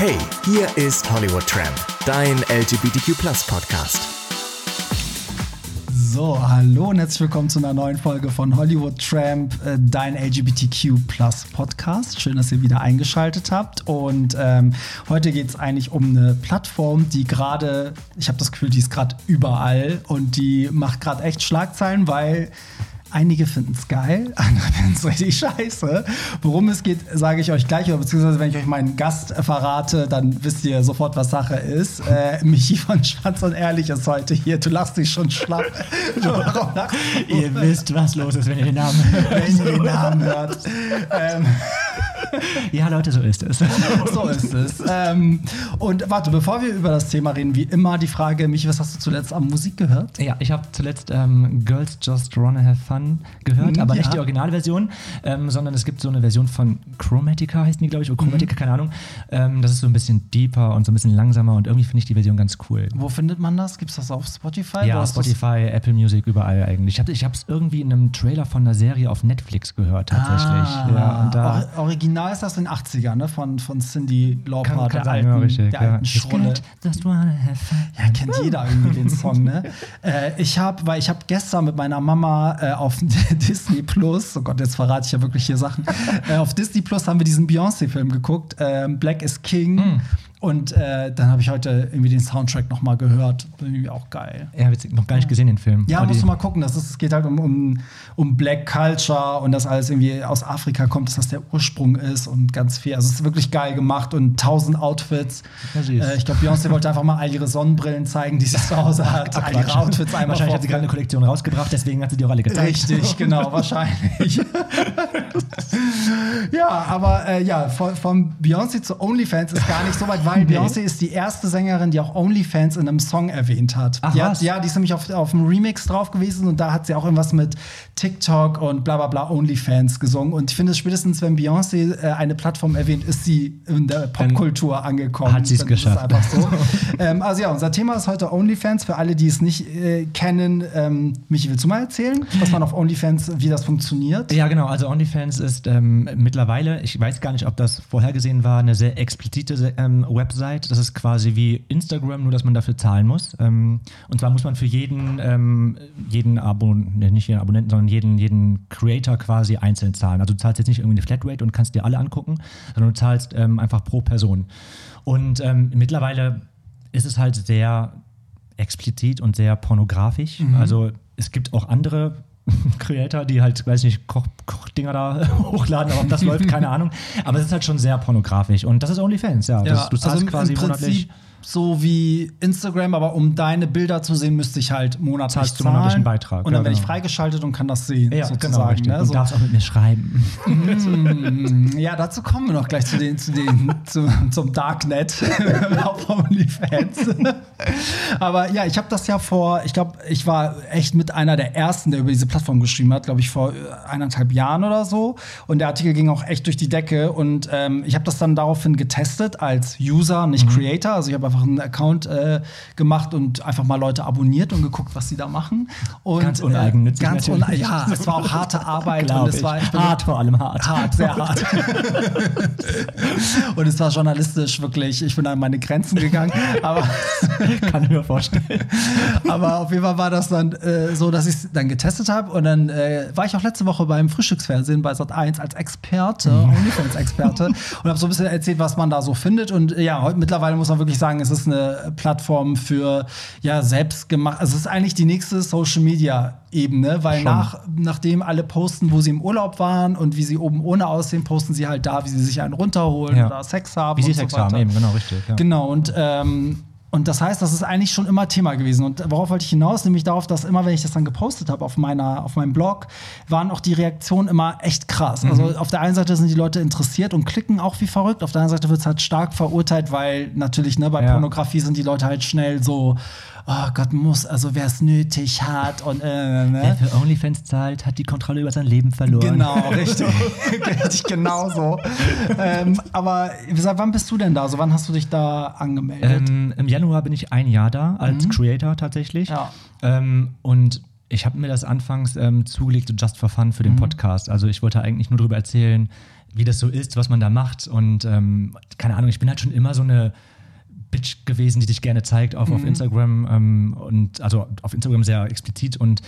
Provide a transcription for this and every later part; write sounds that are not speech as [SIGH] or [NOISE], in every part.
Hey, hier ist Hollywood Tramp, dein LGBTQ Podcast. So, hallo und herzlich willkommen zu einer neuen Folge von Hollywood Tramp, äh, dein LGBTQ Podcast. Schön, dass ihr wieder eingeschaltet habt. Und ähm, heute geht es eigentlich um eine Plattform, die gerade, ich habe das Gefühl, die ist gerade überall und die macht gerade echt Schlagzeilen, weil Einige finden es geil, [LAUGHS] andere finden es richtig scheiße. Worum es geht, sage ich euch gleich, oder beziehungsweise wenn ich euch meinen Gast verrate, dann wisst ihr sofort, was Sache ist. Äh, Michi von Schwanz und Ehrlich ist heute hier. Du lachst dich schon schlapp. [LAUGHS] ihr wisst, was los ist, wenn ihr den Namen hört. Wenn ihr den Namen hört. Ähm. [LAUGHS] Ja, Leute, so ist es. [LAUGHS] so ist es. Ähm, und warte, bevor wir über das Thema reden, wie immer die Frage, Michi, was hast du zuletzt an Musik gehört? Ja, ich habe zuletzt ähm, Girls Just Wanna Have Fun gehört, aber ja. nicht die Originalversion, ähm, sondern es gibt so eine Version von Chromatica, heißt die, glaube ich, oder Chromatica, mhm. keine Ahnung. Ähm, das ist so ein bisschen deeper und so ein bisschen langsamer und irgendwie finde ich die Version ganz cool. Wo findet man das? Gibt es das auf Spotify? Ja, Spotify, Apple Music, überall eigentlich. Ich habe es irgendwie in einem Trailer von einer Serie auf Netflix gehört, tatsächlich. Ah, ja, und da Or Original ist das in den 80ern, ne? Von, von Cindy Lauper, der alten, ja, richtig, der alten ja. Schrulle. Ja, kennt jeder irgendwie den Song, ne? [LAUGHS] äh, ich habe, weil ich habe gestern mit meiner Mama äh, auf [LAUGHS] Disney Plus, oh Gott, jetzt verrate ich ja wirklich hier Sachen. äh, auf Disney Plus haben wir diesen Beyoncé-Film geguckt, äh, Black is King. Mm. Und äh, dann habe ich heute irgendwie den Soundtrack noch mal gehört. Irgendwie auch geil. Ja, habe ich noch gar nicht gesehen, den Film. Ja, musst du mal gucken. Das ist, es geht halt um, um, um Black Culture und das alles irgendwie aus Afrika kommt, dass das der Ursprung ist und ganz viel. Also es ist wirklich geil gemacht und tausend Outfits. Äh, ich glaube, Beyoncé wollte einfach mal all ihre Sonnenbrillen zeigen, die sie zu Hause hat. all ihre Outfits einmal Wahrscheinlich hat sie gerade eine Kollektion rausgebracht, deswegen hat sie die auch alle gezeigt. Richtig, [LAUGHS] genau, wahrscheinlich. [LAUGHS] ja, aber äh, ja, von, von Beyoncé zu OnlyFans ist gar nicht so weit weil nee. Beyoncé ist die erste Sängerin, die auch OnlyFans in einem Song erwähnt hat. Ach, die hat ja, die ist nämlich auf, auf einem Remix drauf gewesen und da hat sie auch irgendwas mit TikTok und bla bla bla OnlyFans gesungen. Und ich finde, spätestens wenn Beyoncé äh, eine Plattform erwähnt, ist sie in der Popkultur angekommen. Hat sie es geschafft. So. [LAUGHS] ähm, also ja, unser Thema ist heute OnlyFans. Für alle, die es nicht äh, kennen, ähm, Michi, willst du mal erzählen, was man auf OnlyFans, wie das funktioniert? Ja, genau. Also OnlyFans ist ähm, mittlerweile, ich weiß gar nicht, ob das vorhergesehen war, eine sehr explizite ähm, Website. Das ist quasi wie Instagram, nur dass man dafür zahlen muss. Ähm, und zwar muss man für jeden, ähm, jeden Abon nicht jeden Abonnenten, sondern jeden, jeden Creator quasi einzeln zahlen. Also du zahlst jetzt nicht irgendwie eine Flatrate und kannst dir alle angucken, sondern du zahlst ähm, einfach pro Person. Und mittlerweile ist es halt sehr explizit und sehr pornografisch. Mhm. Also es gibt auch andere Creator, die halt, weiß nicht, Koch, Kochdinger da [LAUGHS] hochladen, aber ob das läuft, keine [LAUGHS] Ahnung. Aber es ist halt schon sehr pornografisch. Und das ist OnlyFans, ja. ja das, du zahlst also quasi monatlich so wie Instagram, aber um deine Bilder zu sehen, müsste ich halt monatlich Zahlst zahlen. monatlichen Beitrag. Und dann ja, werde ich genau. freigeschaltet und kann das sehen, ja, sozusagen. Genau, ne? so. Du darfst auch mit mir schreiben. Mm, ja, dazu kommen wir noch gleich zu den, zu den, [LAUGHS] zu, zum Darknet [LAUGHS] auf OnlyFans. aber ja, ich habe das ja vor, ich glaube, ich war echt mit einer der ersten, der über diese Plattform geschrieben hat, glaube ich, vor eineinhalb Jahren oder so. Und der Artikel ging auch echt durch die Decke. Und ähm, ich habe das dann daraufhin getestet als User, nicht mhm. Creator. Also ich habe einfach einen Account äh, gemacht und einfach mal Leute abonniert und geguckt, was sie da machen. Und, ganz uneigennützig. Äh, ganz un ja, es war auch harte [LAUGHS] Arbeit. und es war, hart vor allem hart. Hart, sehr hart. [LAUGHS] und es war journalistisch wirklich, ich bin an meine Grenzen gegangen. [LAUGHS] Aber kann ich mir vorstellen. aber auf jeden Fall war das dann äh, so, dass ich es dann getestet habe. Und dann äh, war ich auch letzte Woche beim Frühstücksfernsehen bei Sat1 als Experte, mhm. OnlyFans-Experte, und habe so ein bisschen erzählt, was man da so findet. Und ja, heute mittlerweile muss man wirklich sagen, es ist eine Plattform für ja selbstgemacht. Also es ist eigentlich die nächste Social Media Ebene, weil nach, nachdem alle posten, wo sie im Urlaub waren und wie sie oben ohne aussehen, posten sie halt da, wie sie sich einen runterholen ja. oder Sex haben. Wie sie Sex so haben, eben, genau, richtig. Ja. Genau, und ähm, und das heißt, das ist eigentlich schon immer Thema gewesen. Und worauf wollte ich hinaus? Nämlich darauf, dass immer, wenn ich das dann gepostet habe auf, meiner, auf meinem Blog, waren auch die Reaktionen immer echt krass. Also mhm. Also auf der einen Seite sind die Leute interessiert und klicken auch wie verrückt. Auf der anderen Seite wird es halt stark verurteilt, weil natürlich ne, bei ja. Pornografie sind die Leute halt schnell so, oh Gott, muss, also wer es nötig hat und äh, ne? Wer für OnlyFans zahlt, hat die Kontrolle über sein Leben verloren. Genau, [LAUGHS] richtig. [LAUGHS] richtig, genau so. ähm, aber seit wann bist du denn da? Also wann hast du dich da angemeldet? Ähm, Im Januar bin ich ein Jahr da als mhm. Creator tatsächlich. Ja. Ähm, und ich habe mir das anfangs ähm, zugelegt, so just for fun für den mhm. Podcast. Also ich wollte eigentlich nur darüber erzählen, wie das so ist, was man da macht. Und ähm, keine Ahnung, ich bin halt schon immer so eine Bitch gewesen, die sich gerne zeigt auf, auf Instagram ähm, und also auf Instagram sehr explizit und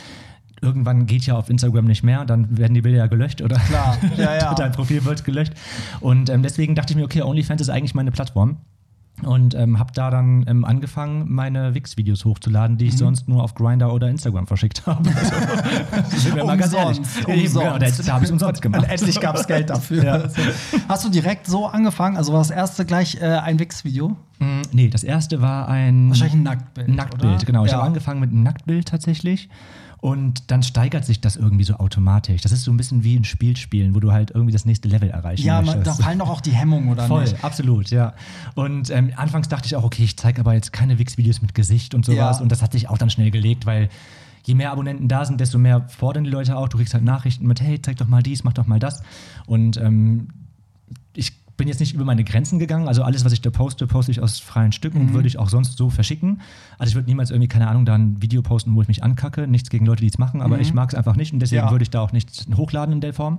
irgendwann geht ja auf Instagram nicht mehr, dann werden die Bilder ja gelöscht oder Klar, ja, ja. [LAUGHS] dein Profil wird gelöscht. Und ähm, deswegen dachte ich mir, okay, OnlyFans ist eigentlich meine Plattform. Und ähm, habe da dann ähm, angefangen, meine Wix-Videos hochzuladen, Mhm. die ich sonst nur auf Grinder oder Instagram verschickt [LAUGHS] habe. Also, sind wir mal ganz ehrlich. Umsonst, da, habe ich umsonst gemacht. Und [LAUGHS] endlich gab es Geld dafür. Ja. Hast du direkt so angefangen? Also war das erste gleich äh, ein Wix-Video? Mm, Nee, das erste war ein Wahrscheinlich ein Nacktbild. Nacktbild, oder? genau. Ich ja. habe angefangen mit einem Nacktbild tatsächlich. Und dann steigert sich das irgendwie so automatisch. Das ist so ein bisschen wie ein Spiel spielen, wo du halt irgendwie das nächste Level erreichen Ja, man, möchtest. da fallen doch auch die Hemmungen, oder Voll, nicht? absolut, ja. Und ähm, anfangs dachte ich auch, okay, ich zeige aber jetzt keine Wix-Videos mit Gesicht und sowas. Ja. Und das hat sich auch dann schnell gelegt, weil je mehr Abonnenten da sind, desto mehr fordern die Leute auch. Du kriegst halt Nachrichten mit, hey, zeig doch mal dies, mach doch mal das. Und ähm, bin jetzt nicht über meine Grenzen gegangen. Also alles, was ich da poste, poste ich aus freien Stücken Mhm. und würde ich auch sonst so verschicken. Also ich würde niemals irgendwie, keine Ahnung, da ein Video posten, wo ich mich ankacke. Nichts gegen Leute, die es machen, aber ich mag es einfach nicht und deswegen Mhm. Ja. würde ich da auch nichts hochladen in der Form.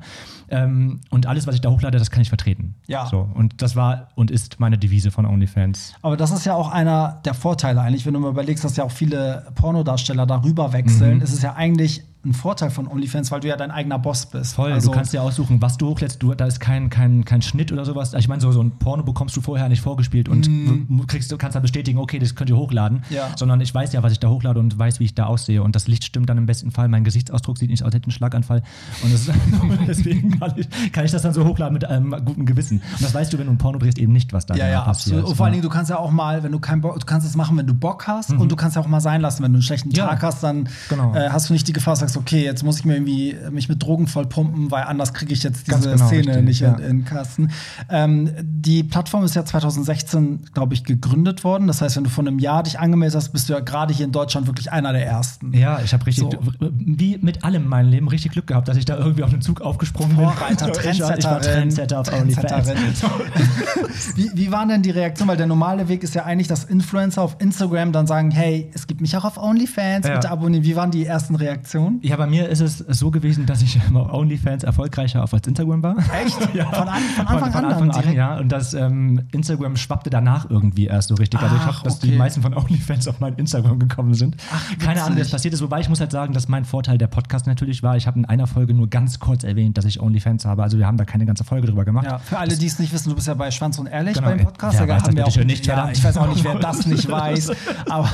Ähm, und alles, was ich da hochlade, das kann ich vertreten. Ja. So. Und das war und ist meine Devise von OnlyFans. Aber das ist ja auch einer der Vorteile eigentlich, wenn du mal überlegst, dass ja auch viele Pornodarsteller darüber wechseln. Mhm. ist es ja eigentlich ein Vorteil von OnlyFans, weil du ja dein eigener Boss bist. Voll, Also, du kannst dir aussuchen, was du hochlädst. Du, da ist kein, kein, kein Schnitt oder sowas. Ich meine, so, so ein Porno bekommst du vorher nicht vorgespielt und du kriegst, du kannst da bestätigen, okay, das könnt ihr hochladen. Mhm. Ja. Sondern ich weiß ja, was ich da hochlade und weiß, wie ich da aussehe. Und das Licht stimmt dann im besten Fall. Mein Gesichtsausdruck sieht nicht aus, als hätte ich einen Schlaganfall. Und das [LAUGHS] deswegen kann ich, kann ich das dann so hochladen mit einem guten Gewissen. Und das weißt du, wenn du ein Porno drehst, eben nicht, was da ja, ja, passiert. absolut. Und vor allen Ja. Dingen, du kannst ja auch mal, wenn du keinen Bock, du kannst es machen, wenn du Bock hast und du kannst ja auch mal sein lassen, wenn du einen schlechten Mhm. Ja. Tag hast, dann Genau. äh, hast du nicht die Gefahr, sagst, okay, jetzt muss ich mir irgendwie äh, mich mit Drogen vollpumpen, weil anders kriege ich jetzt diese genau, Szene richtig, nicht ja. in, in Kasten. Ähm, die Plattform ist ja 2016, glaube ich, gegründet worden. Das heißt, wenn du vor einem Jahr dich angemeldet hast, bist du ja gerade hier in Deutschland wirklich einer der ersten. Ja, ich habe richtig, So. wie mit allem in meinem Leben, richtig Glück gehabt, dass ich da irgendwie auf den Zug aufgesprungen bin. Vorreiter, Ich war- Ich war Trendsetter auf OnlyFans. [LAUGHS] Wie, wie waren denn die Reaktionen? Weil der normale Weg ist ja eigentlich, dass Influencer auf Instagram dann sagen, hey, es gibt mich auch auf OnlyFans, Ja. bitte abonnieren. Wie waren die ersten Reaktionen? Ja, bei mir ist es so gewesen, dass ich auf OnlyFans erfolgreicher auf als Instagram war. Echt? [LAUGHS] ja. Von, an, von Anfang von an? Anfang an, direkt? ja. Und das ähm, Instagram schwappte danach irgendwie erst so richtig. Also ich habe, dass okay. die meisten von OnlyFans auf mein Instagram gekommen sind. Ach, Keine Ahnung, wie das passiert ist. Wobei ich muss halt sagen, dass mein Vorteil der Podcast natürlich war, ich habe in einer Folge nur ganz kurz erwähnt, dass ich OnlyFans habe. Also wir haben da keine ganze Folge drüber gemacht. Ja, für alle, die es nicht wissen, du bist ja bei Schwanz und Ehrlich Genau, beim Podcast. wer Da haben wir schön nicht, ja, ich weiß auch nicht, wer das nicht [LAUGHS] weiß. Aber,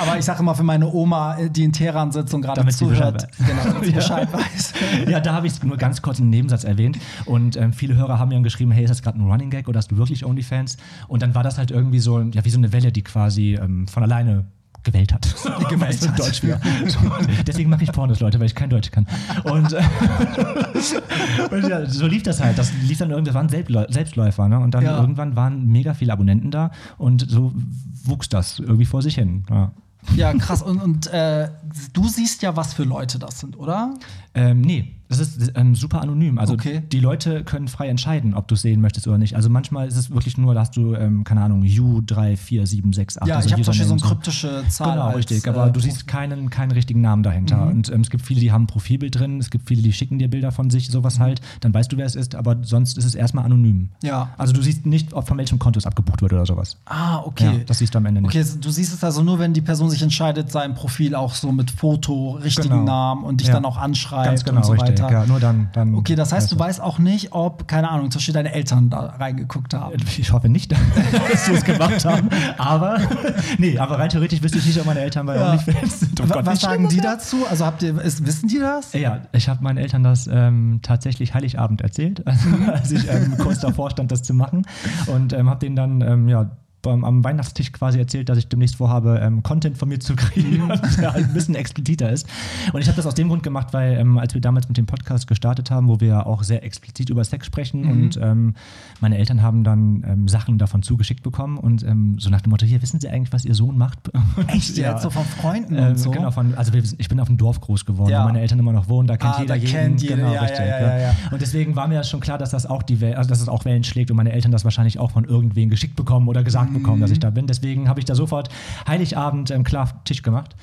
aber ich sage immer für meine Oma, die in Teheran sitzt und gerade Damit sie Bescheid weiß. genau, damit sie [LAUGHS] Bescheid weiß. ja, da habe ich es nur ganz kurz im Nebensatz erwähnt. Und ähm, viele Hörer haben mir dann geschrieben, hey, ist das gerade ein Running Gag oder hast du wirklich OnlyFans? Und dann war das halt irgendwie so, ja, wie so eine Welle, die quasi ähm, von alleine gewählt hat. [LAUGHS] gewählt hat. Deutsch. [LAUGHS] So, deswegen mache ich Pornos, Leute, weil ich kein Deutsch kann. Und, äh, und ja, so lief das halt. Das lief dann irgendwann Selbstläu Selbstläufer. Ne? Und dann Ja. irgendwann waren mega viele Abonnenten da und so wuchs das irgendwie vor sich hin. Ja. Ja, krass. Und, und äh, du siehst ja, was für Leute das sind, oder? Ähm, nee, das ist ähm, super anonym. Also Okay. die Leute können frei entscheiden, ob du es sehen möchtest oder nicht. Also manchmal ist es wirklich nur, da hast du, ähm, keine Ahnung, U34768. Ja, also ich habe zum Beispiel so eine kryptische Zahl. Genau, als, richtig. Aber äh, du siehst keinen, keinen richtigen Namen dahinter. Mhm. Und ähm, es gibt viele, die haben ein Profilbild drin. Es gibt viele, die schicken dir Bilder von sich, sowas Mhm. halt. Dann weißt du, wer es ist. Aber sonst ist es erstmal anonym. Ja. Also du siehst nicht, ob von welchem Konto es abgebucht wird oder sowas. Ah, okay. Ja, das siehst du am Ende nicht. Okay, du siehst es also nur, wenn die Person sich entscheidet, sein Profil auch so mit Foto, richtigen Genau. Namen und dich Ja. dann auch anschreibt Ganz genau, und so richtig. Weiter. Ja, nur dann, dann Okay, das heißt, du weißt auch nicht, ob, keine Ahnung, zum Beispiel deine Eltern da reingeguckt haben. Ich hoffe nicht, [LAUGHS] dass sie es gemacht haben. Aber, nee, aber rein theoretisch wüsste ich nicht, ob meine Eltern bei Ja. OnlyFans sind. Oh Gott, Was sagen die dazu? Also habt ihr, ist, wissen die das? Ja, ich habe meinen Eltern das ähm, tatsächlich Heiligabend erzählt, [LAUGHS] als ich ähm, kurz davor stand, das zu machen. Und ähm, habe denen dann, ähm, ja, beim, am Weihnachtstisch quasi erzählt, dass ich demnächst vorhabe, ähm, Content von mir zu kreieren, [LAUGHS] der halt ein bisschen expliziter ist. Und ich habe das aus dem Grund gemacht, weil ähm, als wir damals mit dem Podcast gestartet haben, wo wir ja auch sehr explizit über Sex sprechen und ähm, meine Eltern haben dann ähm, Sachen davon zugeschickt bekommen und ähm, so nach dem Motto, hier, wissen Sie eigentlich, was Ihr Sohn macht? [LAUGHS] Echt Ja. jetzt? So von Freunden Ähm, und so? Genau, von, also wir, ich bin auf dem Dorf groß geworden, Ja. wo meine Eltern immer noch wohnen, da kennt Ah, jeder da jeden. kennt jeder, genau, ja, richtig, ja. Und deswegen war mir das schon klar, dass das auch die Welt, also dass es auch Wellen schlägt und meine Eltern das wahrscheinlich auch von irgendwen geschickt bekommen oder gesagt bekommen, dass ich da bin. Deswegen habe ich da sofort Heiligabend ähm, klar Tisch gemacht.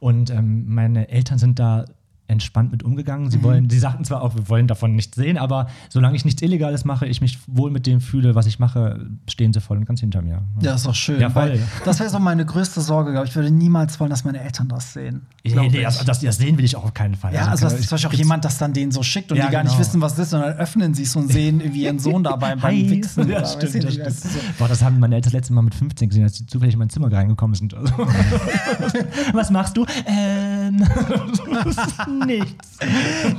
Und ähm, meine Eltern sind da entspannt mit umgegangen. Sie wollen, sie sagten zwar auch, wir wollen davon nichts sehen, aber solange ich nichts Illegales mache, ich mich wohl mit dem fühle, was ich mache, stehen sie voll und ganz hinter mir. Ja, ist doch schön. Ja, voll. das wäre so meine größte Sorge, glaube ich. Ich würde niemals wollen, dass meine Eltern das sehen. Nee, glaub nee, das, das, das sehen will ich auch auf keinen Fall. Ja, also, dass ich- zum Beispiel auch jemand das dann denen so schickt und Ja, die gar nicht genau. wissen, was das ist, und dann öffnen sie es und sehen irgendwie ihren Sohn dabei beim. [LAUGHS] Wichsen. Ja, stimmt, das nicht, du, stimmt. so. Boah, das haben meine Eltern das letzte Mal mit 15 gesehen, als sie zufällig in mein Zimmer reingekommen sind. Also. [LAUGHS] [LAUGHS] Was machst du? Ähm, nichts.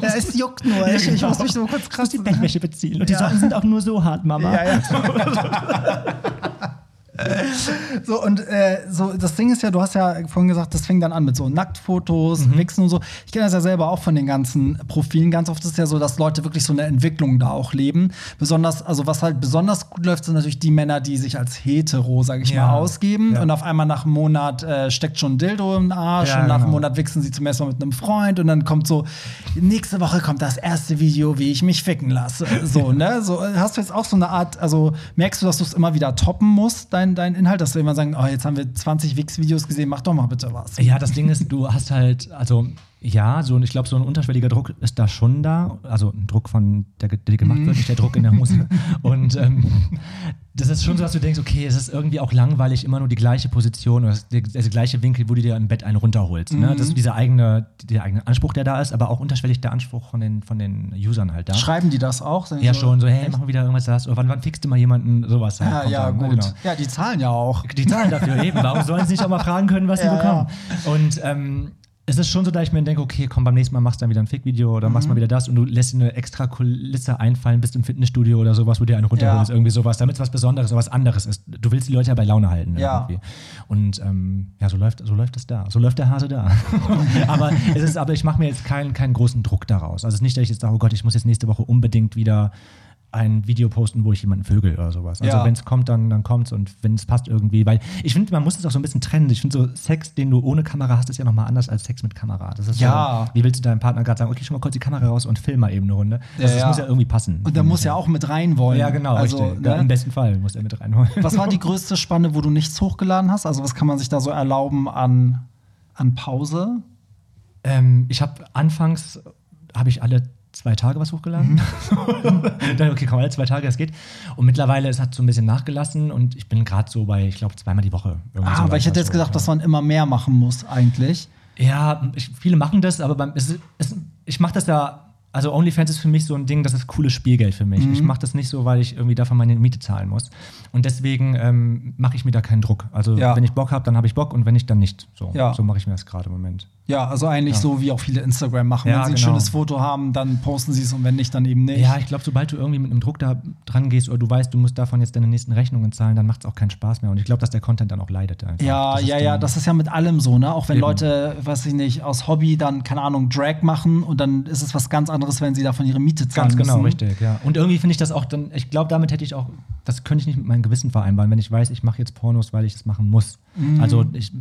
Ja, es juckt nur. Ich, ich muss mich so kurz krass die Bettwäsche beziehen. Und die Ja. Socken sind auch nur so hart, Mama. Ja, ja. [LAUGHS] [LAUGHS] So, und äh, so, das Ding ist ja, du hast ja vorhin gesagt, das fing dann an mit so Nacktfotos, Mhm. Wichsen und so. Ich kenne das ja selber auch von den ganzen Profilen. Ganz oft ist es ja so, dass Leute wirklich so eine Entwicklung da auch leben. Besonders, also was halt besonders gut läuft, sind natürlich die Männer, die sich als hetero, sag ich Ja. mal, ausgeben. Ja. Und auf einmal nach einem Monat äh, steckt schon ein Dildo im Arsch Ja, und nach einem genau. Monat wichsen sie zum ersten Mal mit einem Freund und dann kommt so, nächste Woche kommt das erste Video, wie ich mich ficken lasse. So, ne? So, hast du jetzt auch so eine Art, also merkst du, dass du es immer wieder toppen musst, dein, dein Inhalt, dass du immer sagen, oh, jetzt haben wir 20 Wix-Videos gesehen, mach doch mal bitte was. Ja, das Ding ist, du hast halt, also ja, so, ich glaube, so ein unterschwelliger Druck ist da schon da. Also ein Druck von, der, der gemacht wird, nicht der Druck in der Hose. [LAUGHS] Und ähm, das ist schon so, dass du denkst, okay, es ist irgendwie auch langweilig, immer nur die gleiche Position oder der, der gleiche Winkel, wo du dir im Bett einen runterholst. Ne? Das ist dieser eigene, der eigene Anspruch, der da ist, aber auch unterschwellig der Anspruch von den, von den Usern halt da. Schreiben die das auch? Ja, so- schon, so, hey, machen wir wieder irgendwas das, oder wann, wann fixst du mal jemanden, sowas halt. Ja, ja, dann, ne? gut. Genau. Ja, die zahlen ja auch. Die zahlen dafür eben. Warum sollen sie nicht auch mal fragen können, was sie [LAUGHS] Ja, bekommen? Und ähm, es ist schon so, dass ich mir denke, okay, komm, beim nächsten Mal machst du dann wieder ein Fick-Video oder Mhm. machst mal wieder das und du lässt dir eine extra Kulisse einfallen, bist im Fitnessstudio oder sowas, wo dir eine runterholst, Ja. irgendwie sowas, damit es was Besonderes oder was anderes ist. Du willst die Leute ja bei Laune halten. Ja. Irgendwie. Und ähm, ja, so läuft, so läuft es da. So läuft der Hase da. [LAUGHS] aber es ist, aber ich mache mir jetzt keinen, keinen großen Druck daraus. Also es ist nicht, dass ich jetzt sage, oh Gott, ich muss jetzt nächste Woche unbedingt wieder ein Video posten, wo ich jemanden vögel oder sowas. Also Ja. wenn es kommt, dann, dann kommt's und wenn es passt irgendwie, weil ich finde, man muss es auch so ein bisschen trennen. Ich finde so Sex, den du ohne Kamera hast, ist ja nochmal anders als Sex mit Kamera. Das ist Ja. so, wie willst du deinem Partner gerade sagen, okay, schon mal kurz die Kamera raus und film mal eben eine Runde. Ja, Also das ja. muss ja irgendwie passen. Und da muss ja auch mit rein wollen. Ja, genau, Also. Ja, Im ne? besten Fall muss er mit reinholen. Was war die [LAUGHS] größte Spanne, wo du nichts hochgeladen hast? Also, was kann man sich da so erlauben an, an Pause? Ähm, ich habe anfangs habe ich alle zwei Tage was hochgeladen. [LAUGHS] Dann, okay, komm, alle zwei Tage, das geht. Und mittlerweile es hat so ein bisschen nachgelassen und ich bin gerade so bei, ich glaube, zweimal die Woche. Ah, weil ich hätte jetzt Also, gedacht, dass man immer mehr machen muss, eigentlich. Ja, ich, viele machen das, aber beim, es, es, ich mache das ja. Also OnlyFans ist für mich so ein Ding, das ist cooles Spielgeld für mich. Mhm. Ich mache das nicht so, weil ich irgendwie davon meine Miete zahlen muss. Und deswegen ähm, mache ich mir da keinen Druck. Also Ja. wenn ich Bock habe, dann habe ich Bock und wenn nicht, dann nicht. So, Ja. so mache ich mir das gerade im Moment. Ja, also eigentlich Ja. so, wie auch viele Instagram machen. Wenn sie ein genau. schönes Foto haben, dann posten sie es und wenn nicht, dann eben nicht. Ja, ich glaube, sobald du irgendwie mit einem Druck da dran gehst oder du weißt, du musst davon jetzt deine nächsten Rechnungen zahlen, dann macht es auch keinen Spaß mehr. Und ich glaube, dass der Content dann auch leidet. Einfach. Ja, Das ja, ja, das ist ja mit allem so, ne? Auch wenn Eben. Leute, weiß ich nicht, aus Hobby dann, keine Ahnung, Drag machen und dann ist es was ganz anderes, wenn sie davon ihre Miete zahlen Ganz genau, müssen. richtig, ja. Und irgendwie finde ich das auch dann, ich glaube, damit hätte ich auch, das könnte ich nicht mit meinem Gewissen vereinbaren, wenn ich weiß, ich mache jetzt Pornos, weil ich es machen muss. Mhm. Also ich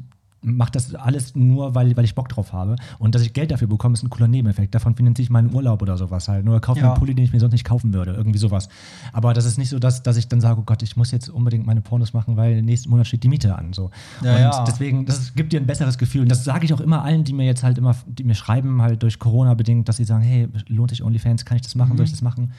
mache das alles nur, weil, weil ich Bock drauf habe. Und dass ich Geld dafür bekomme, ist ein cooler Nebeneffekt. Davon finanziere ich meinen Urlaub oder sowas halt. Oder kaufe mir Ja. einen Pulli, den ich mir sonst nicht kaufen würde. Irgendwie sowas. Aber das ist nicht so, dass, dass ich dann sage, oh Gott, ich muss jetzt unbedingt meine Pornos machen, weil nächsten Monat steht die Miete an. So. Ja, und ja. deswegen, das gibt dir ein besseres Gefühl. Und das sage ich auch immer allen, die mir jetzt halt immer, die mir schreiben, halt durch Corona bedingt, dass sie sagen, hey, lohnt sich OnlyFans, kann ich das machen, soll ich Mhm. das machen?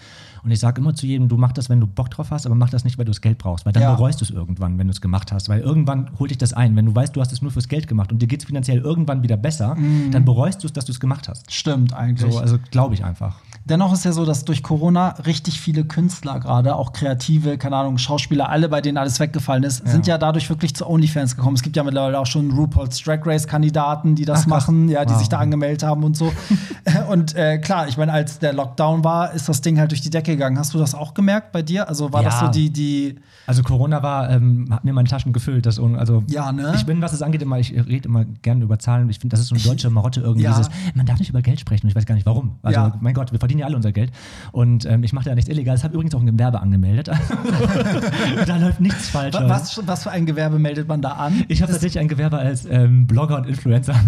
Und ich sage immer zu jedem, du mach das, wenn du Bock drauf hast, aber mach das nicht, weil du das Geld brauchst. Weil dann bereust du es irgendwann, wenn du es gemacht hast. Weil irgendwann holt dich das ein. Wenn du weißt, du hast es nur fürs Geld gemacht und dir geht es finanziell irgendwann wieder besser, dann bereust du es, dass du es gemacht hast. Stimmt eigentlich. So, also glaube ich einfach. Dennoch ist ja so, dass durch Corona richtig viele Künstler gerade, auch Kreative, keine Ahnung, Schauspieler, alle, bei denen alles weggefallen ist, sind ja dadurch wirklich zu OnlyFans gekommen. Es gibt ja mittlerweile auch schon RuPaul's Drag Race-Kandidaten, die das Ach, machen, ja, die Wow. sich da angemeldet haben und so. [LAUGHS] und äh, klar, ich meine, als der Lockdown war, ist das Ding halt durch die Decke gegangen. Hast du das auch gemerkt bei dir? Also war das Ja. so die, die, Also Corona war, ähm, hat mir meine Taschen gefüllt. Das, also Ja, ne? Ich bin, was es angeht, immer, ich rede immer gerne über Zahlen. Ich finde, das ist so eine deutsche Marotte irgendwie. Ja. Dieses, man darf nicht über Geld sprechen. Und ich weiß gar nicht warum. Also, Ja. mein Gott, wir verdienen ja alle unser Geld. Und ähm, ich mache ja nichts Illegales. Ich habe übrigens auch ein Gewerbe angemeldet. [LAUGHS] da läuft nichts falsch. wa- was, was für ein Gewerbe meldet man da an? Ich habe tatsächlich ein Gewerbe als ähm, Blogger und Influencer. [LAUGHS]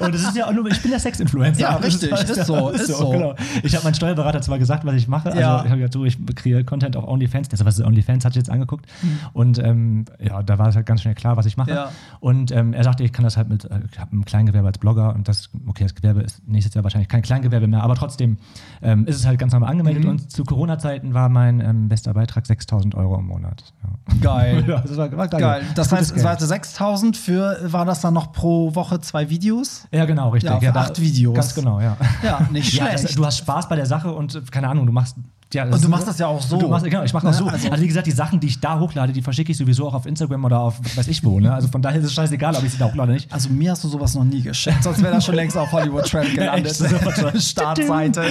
Und das ist ja auch nur, ich bin ja Sex-Influencer. Ja, Das richtig, ist so, ist so. Genau. Ich habe meinen Steuerberater zwar gesagt, was ich mache. Also Ja. ich habe gesagt, so, ich kreiere Content auf OnlyFans. Deshalb, was ist OnlyFans, hatte ich jetzt angeguckt. Und ähm, ja, da war es halt ganz schnell klar, was ich mache. Mhm. Ja. Und ähm, er sagte, ich kann das halt mit, äh, ich habe ein Kleingewerbe als Blogger und das, okay, das Gewerbe ist nächstes Jahr wahrscheinlich kein Kleingewerbe mehr, aber trotzdem ähm, ist es halt ganz normal angemeldet Mhm. und zu Corona-Zeiten war mein ähm, bester Beitrag 6000 Euro im Monat. Ja. Geil. [LAUGHS] Das war, war geil. Geil. Das Gutes heißt, es war also 6000 für, war das dann noch pro Woche zwei Videos? Ja, genau, richtig. Ja, auf da- acht Videos. Ganz genau, ja. Ja, nicht [LAUGHS] Ja, schlecht. das, du hast Spaß bei der Sache und keine Ahnung, du machst. Ja, Und du machst das ja auch so. Du machst, genau, ich mache das Ne? so. Also- Also, wie gesagt, die Sachen, die ich da hochlade, die verschicke ich sowieso auch auf Instagram oder auf weiß ich wo. Ne? Also von daher ist es scheißegal, ob ich sie da hochlade oder nicht. Also mir hast du sowas noch nie geschickt, sonst wäre das schon längst auf Hollywood Trend [LAUGHS] gelandet. [LAUGHS] Startseite.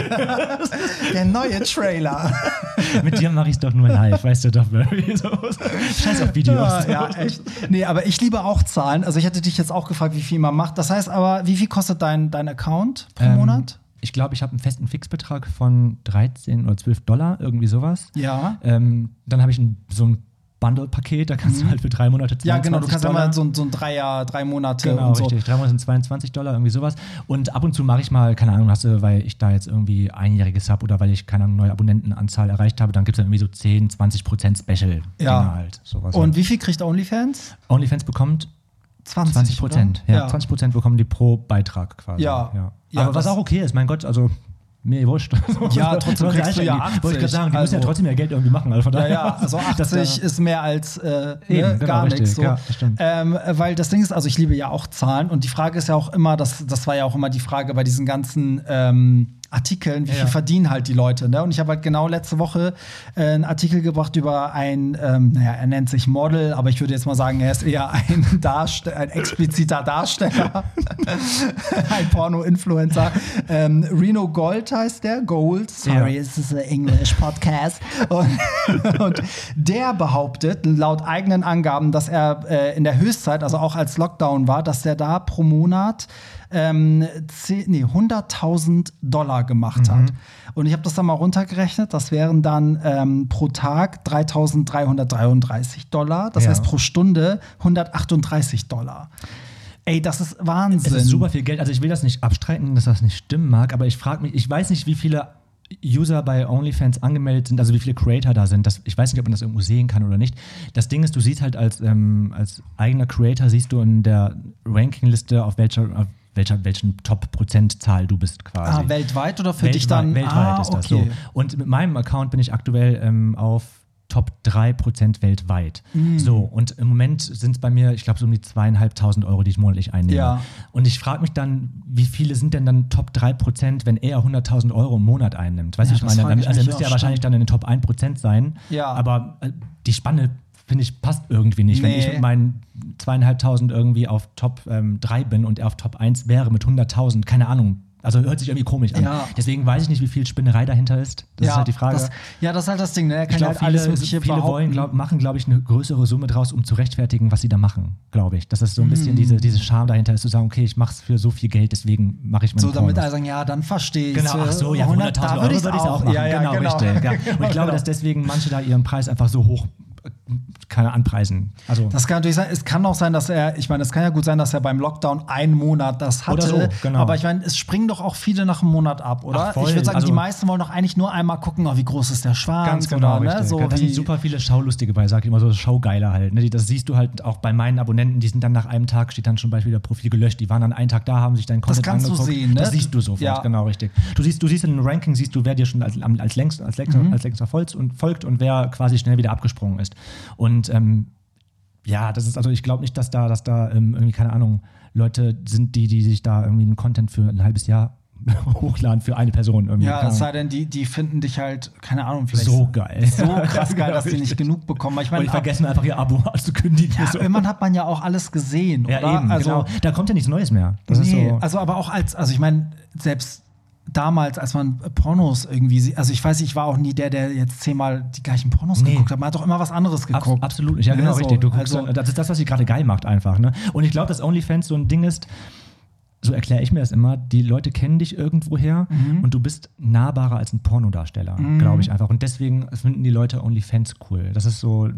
Der neue Trailer. [LAUGHS] Mit dir mache ich es doch nur live, weißt du doch, Barry. So, Scheiß auf Videos. Ja, ja, echt. Nee, aber ich liebe auch Zahlen. Also ich hätte dich jetzt auch gefragt, wie viel man macht. Das heißt aber, wie viel kostet dein, dein Account pro Ähm, Monat? Ich glaube, ich habe einen festen Fixbetrag von 13 oder 12 Dollar, irgendwie sowas. Ja. Ähm, dann habe ich ein, so ein Bundle-Paket, da kannst du halt für drei Monate 22 Mhm. Ja, genau, du kannst ja Dollar. mal so, ein- so ein Dreier, drei Monate Genau, und so. richtig. Drei Monate sind 22 Dollar, irgendwie sowas. Und ab und zu mache ich mal, keine Ahnung, hast du, weil ich da jetzt irgendwie einjähriges habe oder weil ich, keine Ahnung, neue Abonnentenanzahl erreicht habe, dann gibt es irgendwie so 10, 20 Prozent Special. Ja. halt. Sowas Und halt. wie viel kriegt OnlyFans? OnlyFans bekommt 20, 20 Prozent. oder? Ja, 20 Prozent bekommen die pro Beitrag quasi. Ja. ja. Ja, Aber was auch okay ist, mein Gott, also mir wurscht. [LAUGHS] Ja, trotzdem kriegst du ja eigentlich- Wollte ich 80, gerade sagen, die müssen ja also- trotzdem ja Geld irgendwie machen. Also von Ja, daher- ja, [LAUGHS] also Das 80 da- ist mehr als äh, Eben, ne, genau, gar nichts. So. Ja, ähm, weil das Ding ist, also ich liebe ja auch Zahlen und die Frage ist ja auch immer, das, das war ja auch immer die Frage bei diesen ganzen ähm, Artikeln, wie Ja. viel verdienen halt die Leute. Ne? Und ich habe halt genau letzte Woche äh, einen Artikel gebracht über ein, ähm, naja, er nennt sich Model, aber ich würde jetzt mal sagen, er ist eher ein, [LAUGHS] Darste ein expliziter Darsteller, [LAUGHS] ein Porno-Influencer. Ähm, Reno Gold heißt der, Gold, sorry, es ist ein English Podcast. Und, [LAUGHS] und der behauptet, laut eigenen Angaben, dass er äh, in der Höchstzeit, also auch als Lockdown war, dass er da pro Monat ähm, 10, nee, 100.000 Dollar gemacht hat. Und ich habe das dann mal runtergerechnet. Das wären dann ähm, pro Tag 3.333 Dollar. Das Ja. heißt pro Stunde 138 Dollar. Ey, das ist Wahnsinn. Es ist super viel Geld. Also ich will das nicht abstreiten, dass das nicht stimmen mag, aber ich frage mich, ich weiß nicht, wie viele User bei OnlyFans angemeldet sind, also wie viele Creator da sind. Das, ich weiß nicht, ob man das irgendwo sehen kann oder nicht. Das Ding ist, du siehst halt als, ähm, als eigener Creator, siehst du in der Rankingliste, auf welcher, auf welcher welchen Top-Prozentzahl du bist quasi. ah, weltweit oder für weltweit, dich dann? Weltweit ah, ist das okay. so. Und mit meinem Account bin ich aktuell ähm, auf Top 3% weltweit. Mm. So, und im Moment sind es bei mir, ich glaube, so um die zweieinhalbtausend Euro, die ich monatlich einnehme. Ja. Und ich frage mich dann, wie viele sind denn dann Top 3%, wenn er 100.000 Euro im Monat einnimmt? Weißt du, Ja, ich meine, ich also er müsste ja wahrscheinlich dann in den Top 1% sein. Ja. Aber äh, die Spanne, finde ich, passt irgendwie nicht. Wenn Nee. ich mit meinen zweieinhalbtausend irgendwie auf Top ähm, 3 bin und er auf Top 1 wäre mit 100.000, keine Ahnung. Also hört sich irgendwie komisch an. Ja. Deswegen weiß ich nicht, wie viel Spinnerei dahinter ist. Das ist halt die Frage. Das, ja, das ist halt das Ding. Ne? Er ich kann glaube, halt viele, viele behaupten. wollen, glaub, machen, glaube ich, eine größere Summe draus, um zu rechtfertigen, was sie da machen, glaube ich. Dass das so ein Mm. bisschen diese, diese Scham dahinter ist, zu sagen, okay, ich mache es für so viel Geld, deswegen mache ich meine So, damit alle sagen, ja, dann verstehe ich Genau, ach so, ja, 100.000 da Euro würde ich es auch machen. Ja, ja, genau, genau. richtig. Ja. Und ich glaube, dass deswegen manche da ihren Preis einfach so hoch keine anpreisen. Also Das kann natürlich sein. Es kann auch sein, dass er, ich meine, es kann ja gut sein, dass er beim Lockdown einen Monat das hatte. Oder so, genau. Aber ich meine, es springen doch auch viele nach einem Monat ab, oder? Ach, ich würde sagen, Also- die meisten wollen doch eigentlich nur einmal gucken, oh, wie groß ist der Schwanz Ganz genau, oder ne? so da sind super viele Schaulustige bei, sag ich immer so Showgeiler halt. Ne? Das siehst du halt auch bei meinen Abonnenten, die sind dann nach einem Tag, steht dann schon Beispiel der Profil gelöscht. Die waren dann einen Tag da, haben sich dein Content kannst du angeguckt. sehen, ne? Das siehst du sofort, Ja. genau richtig. Du siehst, du siehst in dem Ranking, siehst du, wer dir schon als, als längst, als längst, Mhm. als längst verfolgt und, folgt und wer quasi schnell wieder abgesprungen ist. Und ähm, ja, das ist, also ich glaube nicht, dass da, dass da ähm, irgendwie, keine Ahnung, Leute sind, die, die sich da irgendwie einen Content für ein halbes Jahr [LAUGHS] hochladen für eine Person irgendwie. Ja, es sei denn, die, die finden dich halt, keine Ahnung, vielleicht so geil. so krass geil, [LAUGHS] dass die nicht genug bekommen. Ich Und meine, die vergessen einfach ihr Abo [LAUGHS] anzukündigen. ja, So. irgendwann hat man ja auch alles gesehen, Ja, oder? eben, also, genau. Da kommt ja nichts Neues mehr. Das nee, ist so. also aber auch als, also ich meine, selbst damals, als man Pornos irgendwie, also ich weiß, ich war auch nie der, der jetzt zehnmal die gleichen Pornos Nee. geguckt hat. Man hat doch immer was anderes Abs geguckt. absolut nicht, ja, genau, Ne, so, richtig. Du guckst, also- das ist das, was sie gerade geil macht, einfach. Ne? Und ich glaube, dass OnlyFans so ein Ding ist, so erkläre ich mir das immer, die Leute kennen dich irgendwoher Mhm. und du bist nahbarer als ein Pornodarsteller, glaube ich einfach. Und deswegen finden die Leute OnlyFans cool. Das ist so,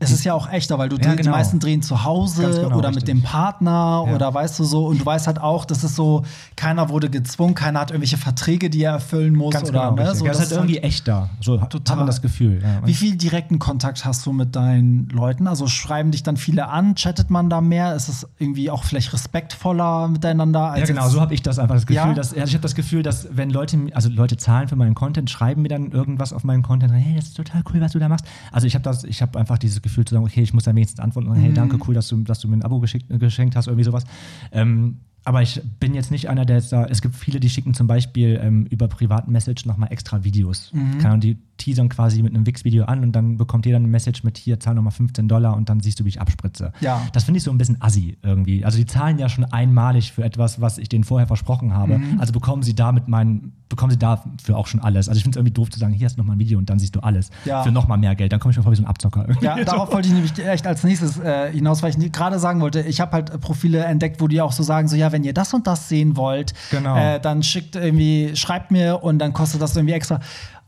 Es ist ja auch echter, weil du Ja, dreh- die genau. meisten drehen zu Hause genau, oder mit richtig. dem Partner Ja. oder weißt du so. Und du weißt halt auch, das ist so, keiner wurde gezwungen, keiner hat irgendwelche Verträge, die er erfüllen muss. Ganz oder, genau. ne? so, ja, das ist halt irgendwie echter. So hat Total. man das Gefühl. Ja. Wie viel direkten Kontakt hast du mit deinen Leuten? Also schreiben dich dann viele an? Chattet man da mehr? Ist es irgendwie auch vielleicht respektvoller miteinander? Als Ja, genau, so habe ich das einfach das Gefühl, dass also ich habe das Gefühl, dass wenn Leute, also Leute zahlen für meinen Content, schreiben mir dann irgendwas auf meinen Content, hey, das ist total cool, was du da machst. Also ich habe das, ich habe einfach dieses Gefühl zu sagen, okay, ich muss da wenigstens antworten, und, hey, Mhm. danke, cool, dass du, dass du mir ein Abo geschickt, geschenkt hast, irgendwie sowas. Ähm, aber ich bin jetzt nicht einer, der jetzt da, es gibt viele, die schicken zum Beispiel ähm, über privaten Message nochmal extra Videos. Mhm. Keine Ahnung, die teasern quasi mit einem Wix-Video an und dann bekommt ihr dann eine Message mit hier, zahl nochmal 15 Dollar und dann siehst du, wie ich abspritze. Ja. Das finde ich so ein bisschen assi irgendwie. Also die zahlen ja schon einmalig für etwas, was ich denen vorher versprochen habe. Mhm. Also bekommen sie da mit meinen, bekommen sie dafür auch schon alles. Also ich finde es irgendwie doof zu sagen, hier hast du nochmal ein Video und dann siehst du alles. Ja. Für nochmal mehr Geld. Dann komme ich mir vor wie so ein Abzocker. Ja, darauf [LAUGHS] wollte ich nämlich echt als nächstes äh, hinaus, weil ich gerade sagen wollte, ich habe halt Profile entdeckt, wo die auch so sagen, so ja, wenn ihr das und das sehen wollt, Genau. äh, dann schickt irgendwie, schreibt mir und dann kostet das irgendwie extra.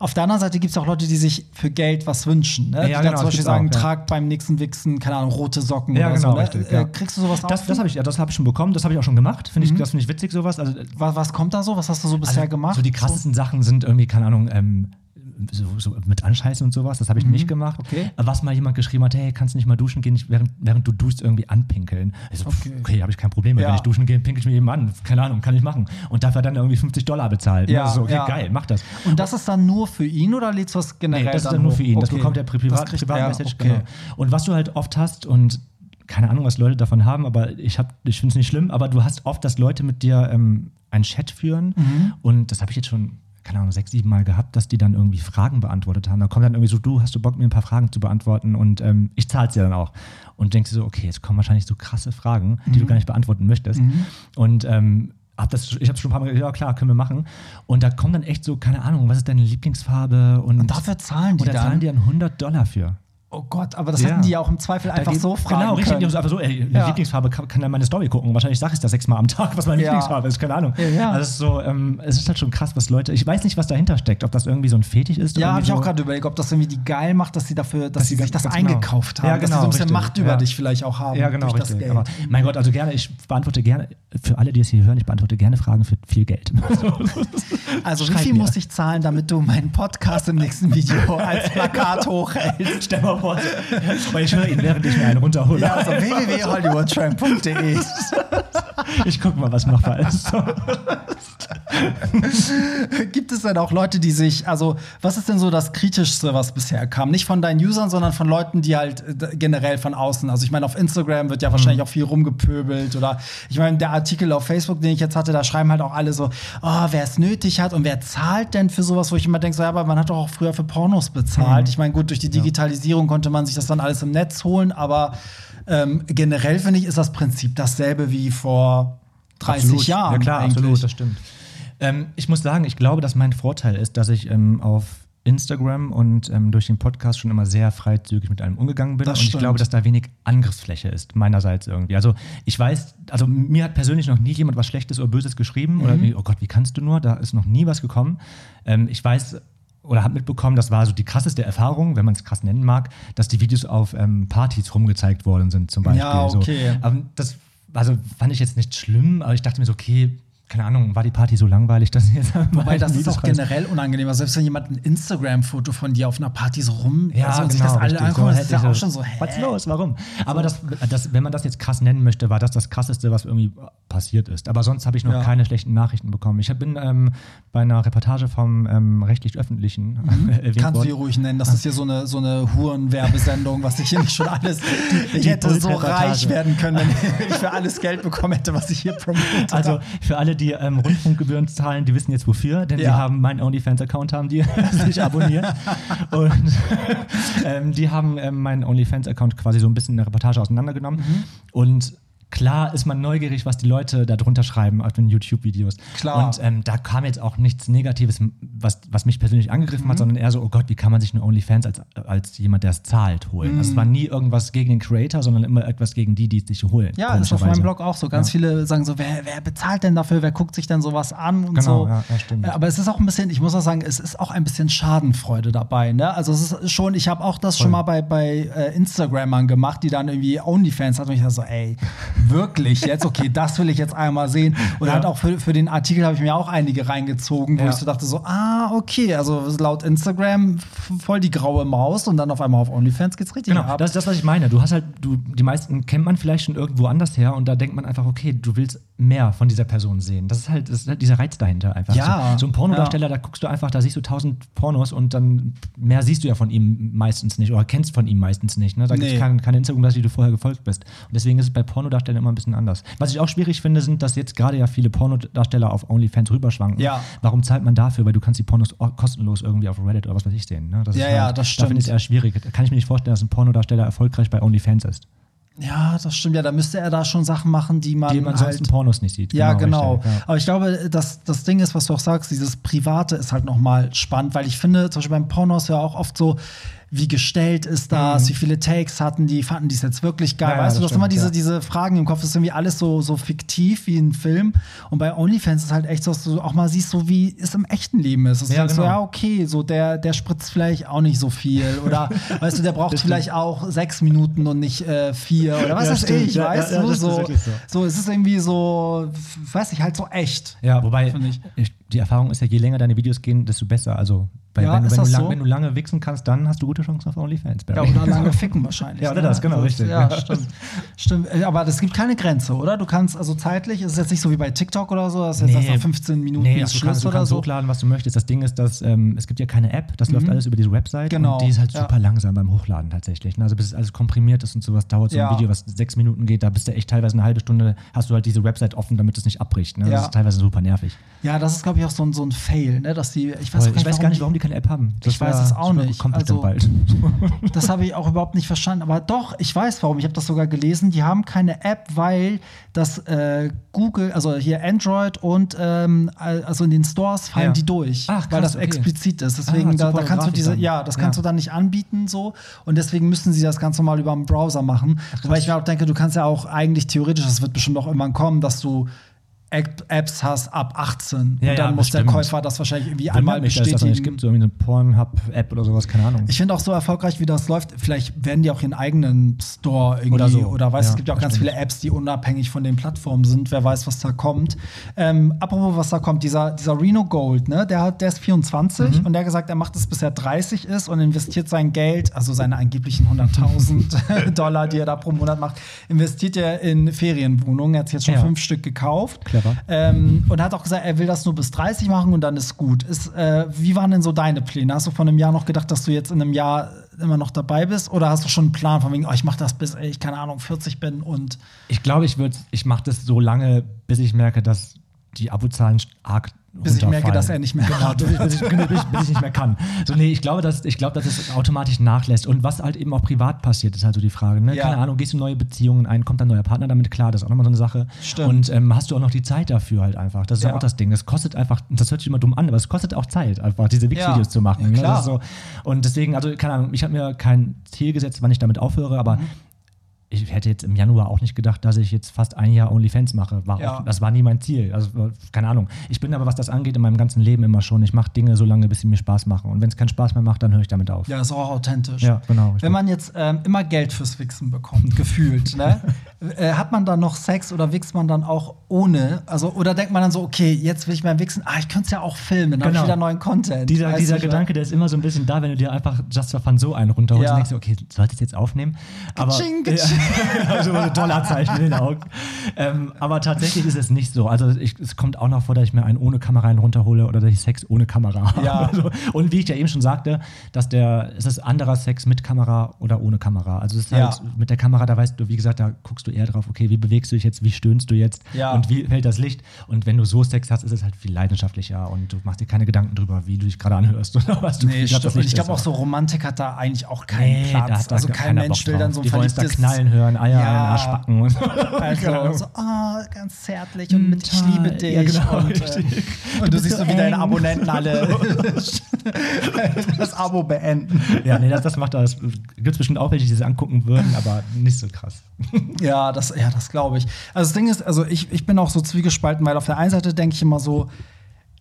Auf der anderen Seite gibt es auch Leute, die sich für Geld was wünschen. Ne? Ja, die dann genau, zum Beispiel sagen, auch, ja. tragt beim nächsten Wichsen, keine Ahnung, rote Socken Ja, oder genau, so. Ne? richtig, äh, kriegst du sowas Das, auch? das habe ich, ja, das habe ich schon bekommen, das habe ich auch schon gemacht. Finde Mhm. ich, das finde ich witzig, sowas. Also, was, was kommt da so? Was hast du so bisher gemacht? So die krassesten Sachen sind irgendwie, keine Ahnung, ähm, so, so mit Anscheißen und sowas, das habe ich nicht gemacht. Mhm. Okay. Was mal jemand geschrieben hat, hey, kannst du nicht mal duschen gehen, während, während du duschst irgendwie anpinkeln. Ich so, Okay. okay, okay habe ich kein Problem. Ja. Wenn ich duschen gehe, pinkel ich mir eben an. Keine Ahnung, kann ich machen. Und dafür dann irgendwie 50 Dollar bezahlt. Ja, Ja, so, okay, ja. geil, mach das. Und das ist dann nur für ihn oder lädst du das generell Nee, das ist dann dann nur für ihn. Das Okay. bekommt privat, Das kriegt privat er, Message. okay. Genau. Und was du halt oft hast und keine Ahnung, was Leute davon haben, aber ich, hab- ich finde es nicht schlimm, aber du hast oft, dass Leute mit dir ähm, einen Chat führen Mhm. und das habe ich jetzt schon, keine Ahnung, sechs, sieben Mal gehabt, dass die dann irgendwie Fragen beantwortet haben. Da kommt dann irgendwie so, du, hast du Bock, mir ein paar Fragen zu beantworten und ähm, ich zahle es dir dann auch. Und denkst du so, okay, jetzt kommen wahrscheinlich so krasse Fragen, die Mhm. du gar nicht beantworten möchtest. Und ähm, hab das, ich habe schon ein paar Mal gesagt, ja klar, können wir machen. Und da kommt dann echt so, keine Ahnung, was ist deine Lieblingsfarbe? Und, Und dafür zahlen die und da dann? zahlen die dann 100 Dollar für. Oh Gott, aber das Ja. hätten die ja auch im Zweifel einfach geht- so fragen Genau, richtig. können. die haben so Einfach so, ey, Ja. Lieblingsfarbe kann, kann dann meine Story gucken. Wahrscheinlich sage ich das sechsmal am Tag, was meine Ja. Lieblingsfarbe ist. Keine Ahnung. Ja. Also es ist so, ähm, es ist halt schon krass, was Leute. Ich weiß nicht, was dahinter steckt, ob das irgendwie so ein Fetisch ist. Ja, habe ich auch so. gerade überlegt, ob das irgendwie die geil macht, dass sie dafür, dass, Dass sie sich das genau. eingekauft haben, Ja, dass sie genau, so ein bisschen richtig. Macht über Ja. dich vielleicht auch haben Ja, genau, durch das richtig. Geld. Aber mein Gott, also gerne, ich beantworte gerne, für alle, die es hier hören, ich beantworte gerne Fragen für viel Geld. [LAUGHS] also wie Schreib viel mir. muss ich zahlen, damit du meinen Podcast im nächsten Video als Plakat hochhältst? Stell mal vor, weil ich höre ihn, während ich mir einen runterhole. Ja, also www.hollywoodtramp.de. Ich gucke mal, was machbar ist. [LAUGHS] Gibt es denn auch Leute, die sich, also was ist denn so das Kritischste, was bisher kam? Nicht von deinen Usern, sondern von Leuten, die halt äh, generell von außen. Also ich meine, auf Instagram wird ja wahrscheinlich auch viel rumgepöbelt oder ich meine, der Artikel auf Facebook, den ich jetzt hatte, da schreiben halt auch alle so, oh, wer es nötig hat und wer zahlt denn für sowas, wo ich immer denke, so, ja, aber man hat doch auch früher für Pornos bezahlt. Ich meine, gut, durch die Digitalisierung konnte man sich das dann alles im Netz holen, aber ähm, generell finde ich, ist das Prinzip dasselbe wie vor 30 Absolut. Jahren. Ja, klar, eigentlich. absolut, das stimmt. Ähm, ich muss sagen, ich glaube, dass mein Vorteil ist, dass ich ähm, auf Instagram und ähm, durch den Podcast schon immer sehr freizügig mit allem umgegangen bin. Das und ich stimmt. glaube, dass da wenig Angriffsfläche ist, meinerseits irgendwie. Also ich weiß, also mir hat persönlich noch nie jemand was Schlechtes oder Böses geschrieben oder wie, oh Gott, wie kannst du nur? Da ist noch nie was gekommen. Ähm, ich weiß oder habe mitbekommen, das war so die krasseste Erfahrung, wenn man es krass nennen mag, dass die Videos auf ähm, Partys rumgezeigt worden sind, zum Beispiel. Ja, okay. So. Aber das also fand ich jetzt nicht schlimm, aber ich dachte mir so, okay, keine Ahnung, war die Party so langweilig, dass ich jetzt Wobei das ist auch generell unangenehm. Also selbst wenn jemand ein Instagram-Foto von dir auf einer Party so rum Ja, also, und sich genau, das alle angucken, das ist ja auch schon so, hä? Was los? Warum? Aber das, das, wenn man das jetzt krass nennen möchte, war das das krasseste, was irgendwie passiert ist. Aber sonst habe ich noch Ja. keine schlechten Nachrichten bekommen. Ich bin ähm, bei einer Reportage vom ähm, rechtlich-öffentlichen [LAUGHS] erwähnt Mhm. Kannst du worden. hier ruhig nennen. Das ist hier so eine, so eine Hurenwerbesendung, was ich hier nicht schon alles. [LAUGHS] Ich Die hätte so reich werden können, wenn ich für alles Geld bekommen hätte, was ich hier promotet Also für alle, die ähm, Rundfunkgebühren zahlen, die wissen jetzt wofür, denn Ja. die haben meinen OnlyFans-Account, haben die [LAUGHS] sich abonniert. [LAUGHS] Und ähm, die haben ähm, meinen OnlyFans-Account quasi so ein bisschen in der Reportage auseinandergenommen. Mhm. Und klar ist man neugierig, was die Leute da drunter schreiben auf den YouTube-Videos. Klar. Und ähm, da kam jetzt auch nichts Negatives, was, was mich persönlich angegriffen hat, sondern eher so, oh Gott, wie kann man sich eine OnlyFans als, als jemand, der es zahlt, holen? Also es war nie irgendwas gegen den Creator, sondern immer etwas gegen die, die es sich holen. Ja, ist auf meinem Blog auch so. Ganz viele sagen so, wer, wer bezahlt denn dafür? Wer guckt sich denn sowas an und Genau, so. ja, ja, stimmt. Aber es ist auch ein bisschen, ich muss auch sagen, es ist auch ein bisschen Schadenfreude dabei. Ne? Also es ist schon, ich habe auch das schon mal bei, bei äh, Instagrammern gemacht, die dann irgendwie OnlyFans hatten und ich dachte so, ey, wirklich jetzt? Okay, das will ich jetzt einmal sehen. Und halt auch für, für den Artikel habe ich mir auch einige reingezogen, wo Ja. ich so dachte so, ah, okay, also laut Instagram voll die graue Maus und dann auf einmal auf OnlyFans geht's richtig Genau, ab. das ist das, was ich meine. Du hast halt, du, die meisten kennt man vielleicht schon irgendwo anders her und da denkt man einfach, okay, du willst mehr von dieser Person sehen. Das ist halt, das ist halt dieser Reiz dahinter einfach. Ja, So, so ein Pornodarsteller, da guckst du einfach, da siehst du tausend Pornos und dann mehr siehst du ja von ihm meistens nicht oder kennst von ihm meistens nicht. Ne? Da gibt Nee. es keine, keine Instagram-Seite, die du vorher gefolgt bist. Und deswegen ist es bei Pornodarstellern immer ein bisschen anders. Was ich auch schwierig finde, sind, dass jetzt gerade ja viele Pornodarsteller auf OnlyFans rüberschwanken. Ja. Warum zahlt man dafür? Weil du kannst die Pornos kostenlos irgendwie auf Reddit oder was weiß ich sehen. Ne? Das Ja, ist ja, halt, das Da finde ich es stimmt. eher schwierig. Kann ich mir nicht vorstellen, dass ein Pornodarsteller erfolgreich bei OnlyFans ist. Ja, das stimmt. Ja, da müsste er da schon Sachen machen, die man, Die man sonst halt in Pornos nicht sieht. Ja, genau. richtig, ja. Aber ich glaube, das, das Ding ist, was du auch sagst, dieses Private ist halt nochmal spannend, weil ich finde, zum Beispiel beim Pornos ja auch oft so, wie gestellt ist das, wie viele Takes hatten die, fanden die es jetzt wirklich geil. Mhm. Ja, ja, weißt du, das du hast immer diese, ja. diese Fragen im Kopf, das ist irgendwie alles so, so fiktiv wie ein Film. Und bei OnlyFans ist halt echt so, dass du auch mal siehst, so wie es im echten Leben ist. Dass du Ja, denkst so, genau. ja, okay, so der, der spritzt vielleicht auch nicht so viel. Oder [LAUGHS] weißt du, der braucht vielleicht auch sechs Minuten und nicht äh, vier. Oder was Ja, weiß ich, Ja, weißt ja, ja, du? das so, so. so, es ist irgendwie so, weiß ich, halt so echt. Ja, wobei ich, die Erfahrung ist ja, je länger deine Videos gehen, desto besser. Also, weil Ja, wenn, wenn, du lang, so? wenn du lange wichsen kannst, dann hast du gute Chancen auf OnlyFans. Ja, oder lange ficken wahrscheinlich. Ja, oder ne? das, genau, richtig. Ja, [LAUGHS] stimmt. stimmt. Äh, Aber es gibt keine Grenze, oder? Du kannst, also zeitlich, ist es jetzt nicht so wie bei TikTok oder so, dass jetzt erst nach 15 Minuten nee, also du Schluss kannst, du kannst so. hochladen, was du möchtest. Das Ding ist, dass ähm, es gibt ja keine App, das läuft alles über diese Website Genau, und die ist halt ja. super langsam beim Hochladen tatsächlich. ne? Also bis es alles komprimiert ist und sowas, dauert so ein Video, was sechs Minuten geht, da bist du echt teilweise eine halbe Stunde, hast du halt diese Website offen, damit es nicht abbricht. Ne? Das ist teilweise super nervig. Ja, das ist, glaube ich, auch so ein, so ein Fail, ne? Dass die, ich weiß, ich weiß gar nicht, warum die keine App haben. Ich weiß es auch nicht. Kommt Also- bald. [LAUGHS] Das habe ich auch überhaupt nicht verstanden. Aber doch, ich weiß warum. Ich habe das sogar gelesen. Die haben keine App, weil das äh, Google, also hier Android und ähm, also in den Stores fallen Ja. die durch, Ach, weil krass, das okay. explizit ist. Deswegen, Ah, da, da kannst du diese, dann. ja, das kannst Ja. du dann nicht anbieten so. Und deswegen müssen sie das ganz normal über den Browser machen. Wobei ich mir auch denke, du kannst ja auch eigentlich theoretisch, das wird bestimmt auch irgendwann kommen, dass du Apps hast ab 18. Ja, und dann ja, muss der bestimmt. Käufer das wahrscheinlich irgendwie einmal Wundert mich, es das noch bestätigen. nicht gibt, so irgendwie eine Pornhub-App oder sowas, keine Ahnung. Ich finde auch so erfolgreich, wie das läuft. Vielleicht werden die auch ihren eigenen Store irgendwie Oder oder, so. weißt, Ja, es gibt ja auch ganz stimmt. viele Apps, die unabhängig von den Plattformen sind. Wer weiß, was da kommt. Ähm, apropos, was da kommt, dieser, dieser Reno Gold, ne, der, hat, der ist 24 Mhm. und der hat gesagt, er macht es bis er 30 ist und investiert sein Geld, also seine angeblichen 100.000 [LAUGHS] Dollar, die er da pro Monat macht, investiert er in Ferienwohnungen. Er hat sich jetzt schon fünf Stück gekauft. Clever. Ähm, und hat auch gesagt, er will das nur bis 30 machen und dann ist gut. Ist, äh, wie waren denn so deine Pläne? Hast du vor einem Jahr noch gedacht, dass du jetzt in einem Jahr immer noch dabei bist? Oder hast du schon einen Plan von wegen, oh, ich mache das bis, ich keine Ahnung, 40 bin und Ich glaube, ich würde, ich mache das so lange, bis ich merke, dass die Abozahlen arg bis ich merke, dass er nicht mehr Genau, bis ich, bis, ich, bis, ich, bis ich nicht mehr kann. So, nee, ich glaube, dass, ich glaube, dass es automatisch nachlässt. Und was halt eben auch privat passiert, ist halt so die Frage. Ne? Ja. Keine Ahnung, gehst du in neue Beziehungen ein, kommt ein neuer Partner damit klar, das ist auch nochmal so eine Sache. Stimmt. Und ähm, hast du auch noch die Zeit dafür halt einfach. Das ist Ja. auch das Ding. Das kostet einfach, das hört sich immer dumm an, aber es kostet auch Zeit, einfach diese Wix-Videos Ja. zu machen. Ne? klar. So. Und deswegen, also keine Ahnung, ich habe mir kein Ziel gesetzt, wann ich damit aufhöre, aber Mhm. Ich hätte jetzt im Januar auch nicht gedacht, dass ich jetzt fast ein Jahr OnlyFans mache. War Ja. auch, das war nie mein Ziel. Also, keine Ahnung. Ich bin aber, was das angeht, in meinem ganzen Leben immer schon. Ich mache Dinge so lange, bis sie mir Spaß machen. Und wenn es keinen Spaß mehr macht, dann höre ich damit auf. ja, ist auch authentisch. Ja, genau. Wenn man jetzt ähm, immer Geld fürs Wichsen bekommt, [LAUGHS] gefühlt, ne? äh, hat man dann noch Sex oder wichst man dann auch ohne? Also, oder denkt man dann so, okay, jetzt will ich mehr wichsen, ah, ich könnte es ja auch filmen, dann Genau. habe ich wieder neuen Content. Dieser, dieser du, Gedanke, der ist immer so ein bisschen da, wenn du dir einfach just for fun so einen runterholst Ja. und denkst, du, okay, sollte ich es jetzt aufnehmen? Aber, Katsching, katsching. Ja, [LAUGHS] so ein Dollarzeichen in den Augen. Ähm, aber tatsächlich ist es nicht so. Also ich, es kommt auch noch vor, dass ich mir einen ohne Kamera einen runterhole oder dass ich Sex ohne Kamera habe. Ja. [LAUGHS] So. Und wie ich ja eben schon sagte, dass der, es ist anderer Sex mit Kamera oder ohne Kamera. Also es ist Ja. halt mit der Kamera, da weißt du, wie gesagt, da guckst du eher drauf, okay, wie bewegst du dich jetzt, wie stöhnst du jetzt Ja. und wie fällt das Licht. Und wenn du so Sex hast, ist es halt viel leidenschaftlicher und du machst dir keine Gedanken drüber, wie du dich gerade anhörst [LAUGHS] oder was du Nee, grad stimmt. Und ich Licht glaube auch so Romantik hat da eigentlich auch keinen Nee, da Platz. da also kein Mensch will dann so ein da verliebtes knallen Zahlen hören, Eier Ja. in den Arsch packen und so. [LAUGHS] Also so, ah, ganz zärtlich und mit Ich liebe dich. Ja, genau, und, äh, und du, siehst so wie deine. Abonnenten alle [LAUGHS] das Abo beenden. Ja, nee, das, das macht das. Gibt es bestimmt auch welche, die das angucken würden, aber nicht so krass. [LAUGHS] Ja, das, ja, das glaube ich. Also das Ding ist, also ich, ich bin auch so zwiegespalten, weil auf der einen Seite denke ich immer so,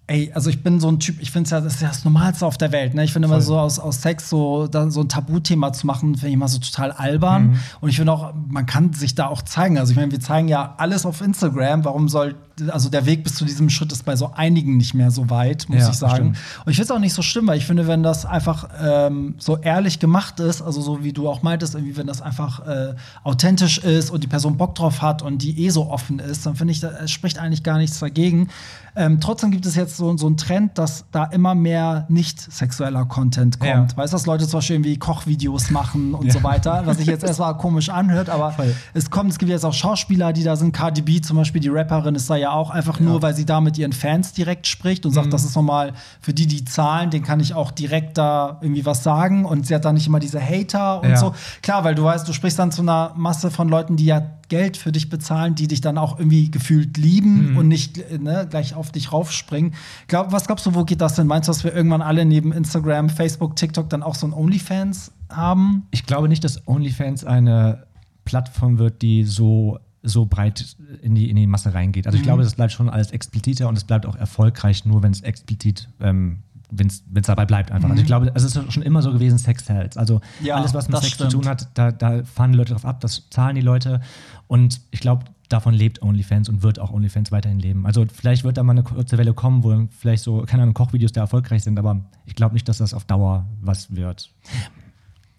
ey, also ich bin so ein Typ, ich finde es ja, das ist ja das Normalste auf der Welt. Ne? Ich finde immer so aus, aus Sex so, da, so ein Tabuthema zu machen, finde ich immer so total albern. Mhm. Und ich finde auch, man kann sich da auch zeigen. Also ich meine, wir zeigen ja alles auf Instagram. Warum soll, also der Weg bis zu diesem Schritt ist bei so einigen nicht mehr so weit, muss Ja, ich sagen. stimmt. Und ich finde es auch nicht so schlimm, weil ich finde, wenn das einfach ähm, so ehrlich gemacht ist, also so wie du auch meintest, irgendwie, wenn das einfach äh, authentisch ist und die Person Bock drauf hat und die eh so offen ist, dann finde ich, da es spricht eigentlich gar nichts dagegen. Ähm, trotzdem gibt es jetzt so, so einen Trend, dass da immer mehr nicht sexueller Content kommt. Ja. Weißt du, dass Leute zum Beispiel irgendwie Kochvideos machen und Ja. so weiter, was sich jetzt [LAUGHS] erstmal komisch anhört, aber Voll. es kommt, es gibt jetzt auch Schauspieler, die da sind. Cardi B zum Beispiel, die Rapperin, ist da ja auch einfach nur, weil sie da mit ihren Fans direkt spricht und Mhm. sagt, das ist nochmal für die, die zahlen, den kann ich auch direkt da irgendwie was sagen. Und sie hat da nicht immer diese Hater und Ja. so. Klar, weil du weißt, du sprichst dann zu einer Masse von Leuten, die ja Geld für dich bezahlen, die dich dann auch irgendwie gefühlt lieben Mhm. und nicht ne, gleich auf dich raufspringen. Glaub, was glaubst du, wo geht das denn? Meinst du, dass wir irgendwann alle neben Instagram, Facebook, TikTok dann auch so ein OnlyFans haben? Ich glaube nicht, dass OnlyFans eine Plattform wird, die so, so breit in die, in die Masse reingeht. Also ich glaube, das bleibt schon alles expliziter und es bleibt auch erfolgreich, nur wenn es explizit, ähm, wenn es dabei bleibt einfach. Also ich glaube, es ist schon immer so gewesen, Sex sells. Also Ja, alles, was mit Sex stimmt. zu tun hat, da, da fahren die Leute drauf ab, das zahlen die Leute. Und ich glaube, davon lebt OnlyFans und wird auch OnlyFans weiterhin leben. Also vielleicht wird da mal eine kurze Welle kommen, wo vielleicht so, keine Ahnung, Kochvideos da erfolgreich sind, aber ich glaube nicht, dass das auf Dauer was wird.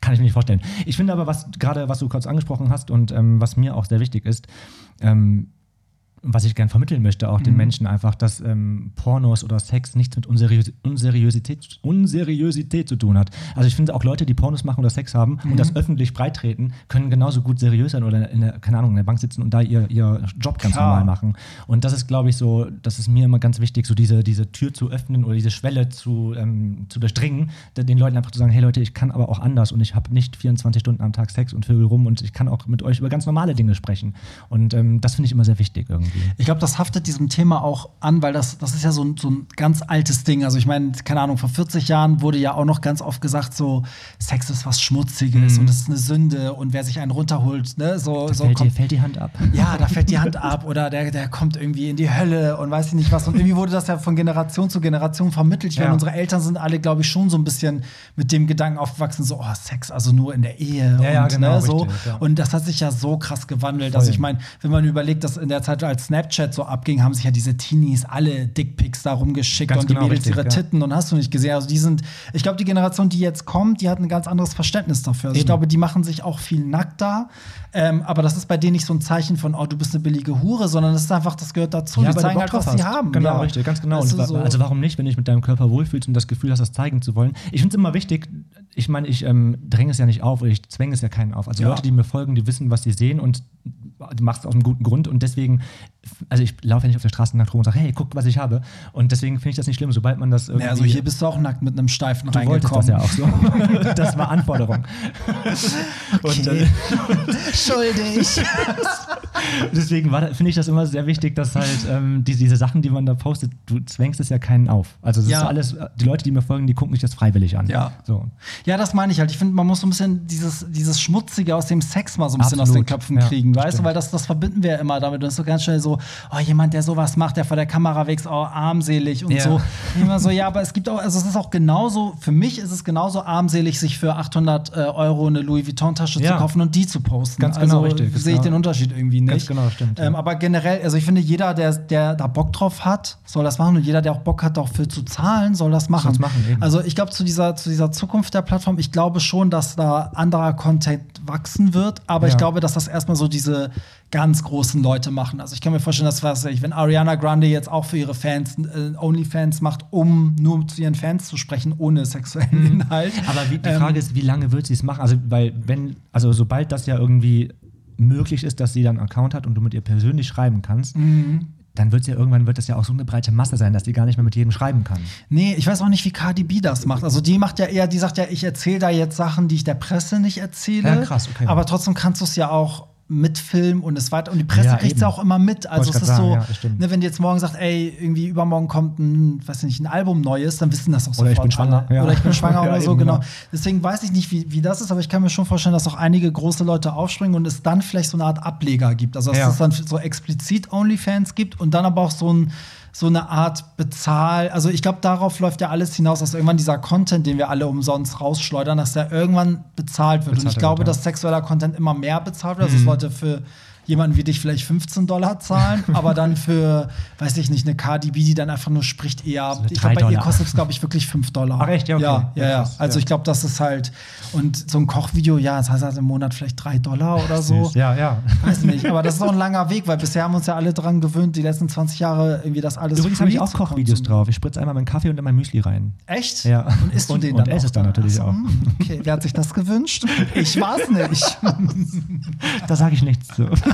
Kann ich mir nicht vorstellen. Ich finde aber, was gerade, was du kurz angesprochen hast und ähm, was mir auch sehr wichtig ist, ähm, was ich gern vermitteln möchte, auch den Menschen einfach, dass ähm, Pornos oder Sex nichts mit Unseriös Unseriosität, Unseriosität zu tun hat. Also ich finde auch Leute, die Pornos machen oder Sex haben und das öffentlich breitreten, können genauso gut seriös sein oder in der, keine Ahnung, in der Bank sitzen und da ihr, ihr Job ganz Klar. normal machen. Und das ist, glaube ich, so, das ist mir immer ganz wichtig, so diese, diese Tür zu öffnen oder diese Schwelle zu, ähm, zu durchdringen, de- den Leuten einfach zu sagen, hey Leute, ich kann aber auch anders und ich habe nicht 24 Stunden am Tag Sex und Vögel rum und ich kann auch mit euch über ganz normale Dinge sprechen. Und ähm, das finde ich immer sehr wichtig irgendwie. Ich glaube, das haftet diesem Thema auch an, weil das, das ist ja so ein, so ein ganz altes Ding. Also ich meine, keine Ahnung, vor 40 Jahren wurde ja auch noch ganz oft gesagt, so Sex ist was Schmutziges und es ist eine Sünde und wer sich einen runterholt, ne, so, so fällt, kommt, fällt die Hand ab. ja, da fällt die Hand [LAUGHS] ab oder der, der kommt irgendwie in die Hölle und weiß ich nicht was. Und irgendwie wurde das ja von Generation zu Generation vermittelt. Ich meine, Ja. unsere Eltern sind alle, glaube ich, schon so ein bisschen mit dem Gedanken aufgewachsen, so, oh, Sex, also nur in der Ehe. Ja, ja, und, genau, ne, so. richtig, und das hat sich ja so krass gewandelt. Voll. Also ich meine, wenn man überlegt, dass in der Zeit, als Snapchat so abging, haben sich ja diese Teenies alle Dickpics da rumgeschickt Ganz und die genau, Mädels richtig, ihre ja. Titten und hast du nicht gesehen. Also die sind, ich glaube, die Generation, die jetzt kommt, die hat ein ganz anderes Verständnis dafür. Also ich glaube, die machen sich auch viel nackter. Ähm, aber das ist bei denen nicht so ein Zeichen von, oh, du bist eine billige Hure, sondern es ist einfach, das gehört dazu. die weil du zeigen halt, was sie hast. haben. Genau, ja. richtig, ganz genau. Weißt du, so- Also warum nicht, wenn du dich mit deinem Körper wohlfühlst und das Gefühl hast, das zeigen zu wollen? Ich finde es immer wichtig, ich meine, ich ähm, dränge es ja nicht auf oder ich zwänge es ja keinen auf. Also Ja. Leute, die mir folgen, die wissen, was sie sehen und du machst es aus einem guten Grund und deswegen, also ich laufe ja nicht auf der Straße nackt rum und sage, hey, guck, was ich habe. Und deswegen finde ich das nicht schlimm, sobald man das irgendwie... Ja, also hier bist du auch nackt mit einem Steifen Du wolltest das reingekommen. ja auch so. [LAUGHS] das war Anforderung. [LAUGHS] Und, Okay. äh, [LAUGHS] Schuldig. [LAUGHS] Deswegen finde ich das immer sehr wichtig, dass halt ähm, die, diese Sachen, die man da postet, du zwängst es ja keinen auf. Also das Ja. ist alles, die Leute, die mir folgen, die gucken sich das freiwillig an. Ja. So. Ja, das meine ich halt. Ich finde, man muss so ein bisschen dieses, dieses Schmutzige aus dem Sex mal so ein bisschen aus Absolut. den Köpfen Ja, kriegen, weißt du? Weil das, das verbinden wir ja immer damit. Und es ist so ganz schnell so, oh, jemand, der sowas macht, der vor der Kamera wächst, oh, armselig und Ja. so. Immer so, ja, aber es gibt auch, also es ist auch genauso, für mich ist es genauso armselig, sich für 800 äh, Euro eine Louis Vuitton-Tasche zu kaufen und die zu posten. Ganz genau, also, richtig. Sehe ich Genau. den Unterschied irgendwie nicht. Ganz genau, stimmt. Ähm, aber generell, also ich finde, jeder, der, der da Bock drauf hat, soll das machen. Und jeder, der auch Bock hat, dafür zu zahlen, soll das machen. Machen, eben. Also ich glaube, zu dieser, zu dieser Zukunft der Plattform, ich glaube schon, dass da anderer Content wachsen wird, aber ich Ja. glaube, dass das erstmal so diese ganz großen Leute machen. Also ich kann mir vorstellen, dass was ich, wenn Ariana Grande jetzt auch für ihre Fans äh, Onlyfans macht, um nur zu ihren Fans zu sprechen, ohne sexuellen Inhalt. Aber wie, die Ähm, Frage ist, wie lange wird sie es machen? Also, weil, wenn, also sobald das ja irgendwie möglich ist, dass sie dann einen Account hat und du mit ihr persönlich schreiben kannst, Mhm. dann wird ja irgendwann wird das ja auch so eine breite Masse sein, dass die gar nicht mehr mit jedem schreiben kann. Nee, ich weiß auch nicht, wie Cardi B das macht. Also die macht ja eher, die sagt ja, ich erzähle da jetzt Sachen, die ich der Presse nicht erzähle. Ja, krass, okay. Aber trotzdem kannst du es ja auch mitfilmen und es weiter und die Presse Ja, kriegt es auch immer mit. Also es ich ist grad so, sagen, ja, ne, wenn die jetzt morgen sagt, ey, irgendwie übermorgen kommt ein, weiß nicht, ein Album Neues, dann wissen das auch Oder ich sofort bin schwanger, ja. Oder ich bin schwanger [LAUGHS] oder so, eben, genau. genau. Deswegen weiß ich nicht, wie, wie das ist, aber ich kann mir schon vorstellen, dass auch einige große Leute aufspringen und es dann vielleicht so eine Art Ableger gibt. Also dass es dann so explizit OnlyFans gibt und dann aber auch so ein so eine Art Bezahl, also ich glaube, darauf läuft ja alles hinaus, dass irgendwann dieser Content, den wir alle umsonst rausschleudern, dass der irgendwann bezahlt wird. und ich Bezahlt glaube, wird, ja. dass sexueller Content immer mehr bezahlt wird, also dass Leute für jemanden wie dich vielleicht 15 Dollar zahlen, [LAUGHS] aber dann für, weiß ich nicht, eine KDB, die dann einfach nur spricht, eher, So ich glaube, bei ihr kostet es, glaube ich, wirklich 5 Dollar. Ach, echt? Ja, okay. Ja, ja, Ja, Also ich glaube, das ist halt, und so ein Kochvideo, ja, das heißt halt im Monat vielleicht 3 Dollar oder so. Ja, ja. Weiß nicht, aber das ist auch ein langer Weg, weil bisher haben wir uns ja alle dran gewöhnt, die letzten 20 Jahre irgendwie das alles Übrigens habe ich auch Kochvideos drauf. Ich spritze einmal meinen Kaffee und in mein Müsli rein. Echt? Ja. Und isst du Und- den und dann esse auch es dann natürlich auch. hm, Okay, wer hat sich das gewünscht? Ich war's nicht. [LAUGHS] Da sage ich nichts zu. [LAUGHS]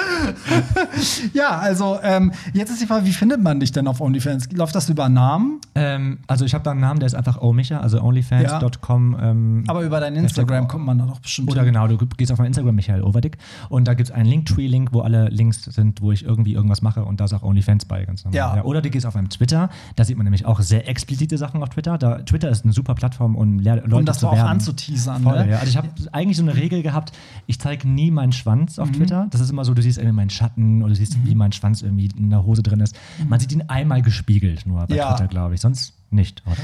[LAUGHS] ja, also ähm, jetzt ist die Frage, wie findet man dich denn auf OnlyFans? Läuft das über Namen? ähm, also ich habe da einen Namen, der ist einfach omicha, also onlyfans.com. Ähm, Aber über dein Instagram kommt man da doch bestimmt Oder hin. genau, du gehst auf mein Instagram, Michael Overdick, und da gibt es einen Linktree-Link, wo alle Links sind, wo ich irgendwie irgendwas mache und da ist auch OnlyFans bei, ganz normal. Ja. Oder du gehst auf meinem Twitter, da sieht man nämlich auch sehr explizite Sachen auf Twitter. Da, Twitter ist eine super Plattform, um Le Leute Um das zu auch werben. anzuteasern. Voll, ne? ja. Also ich habe eigentlich so eine Regel gehabt, ich zeige nie meinen Schwanz Mhm. auf Twitter. Das ist immer so, du siehst irgendwie meinen Schatten oder du siehst, wie mein Schwanz irgendwie in der Hose drin ist. Man sieht ihn einmal gespiegelt nur bei Mhm. Ja. Twitter, glaube ich. Sonst nicht, oder?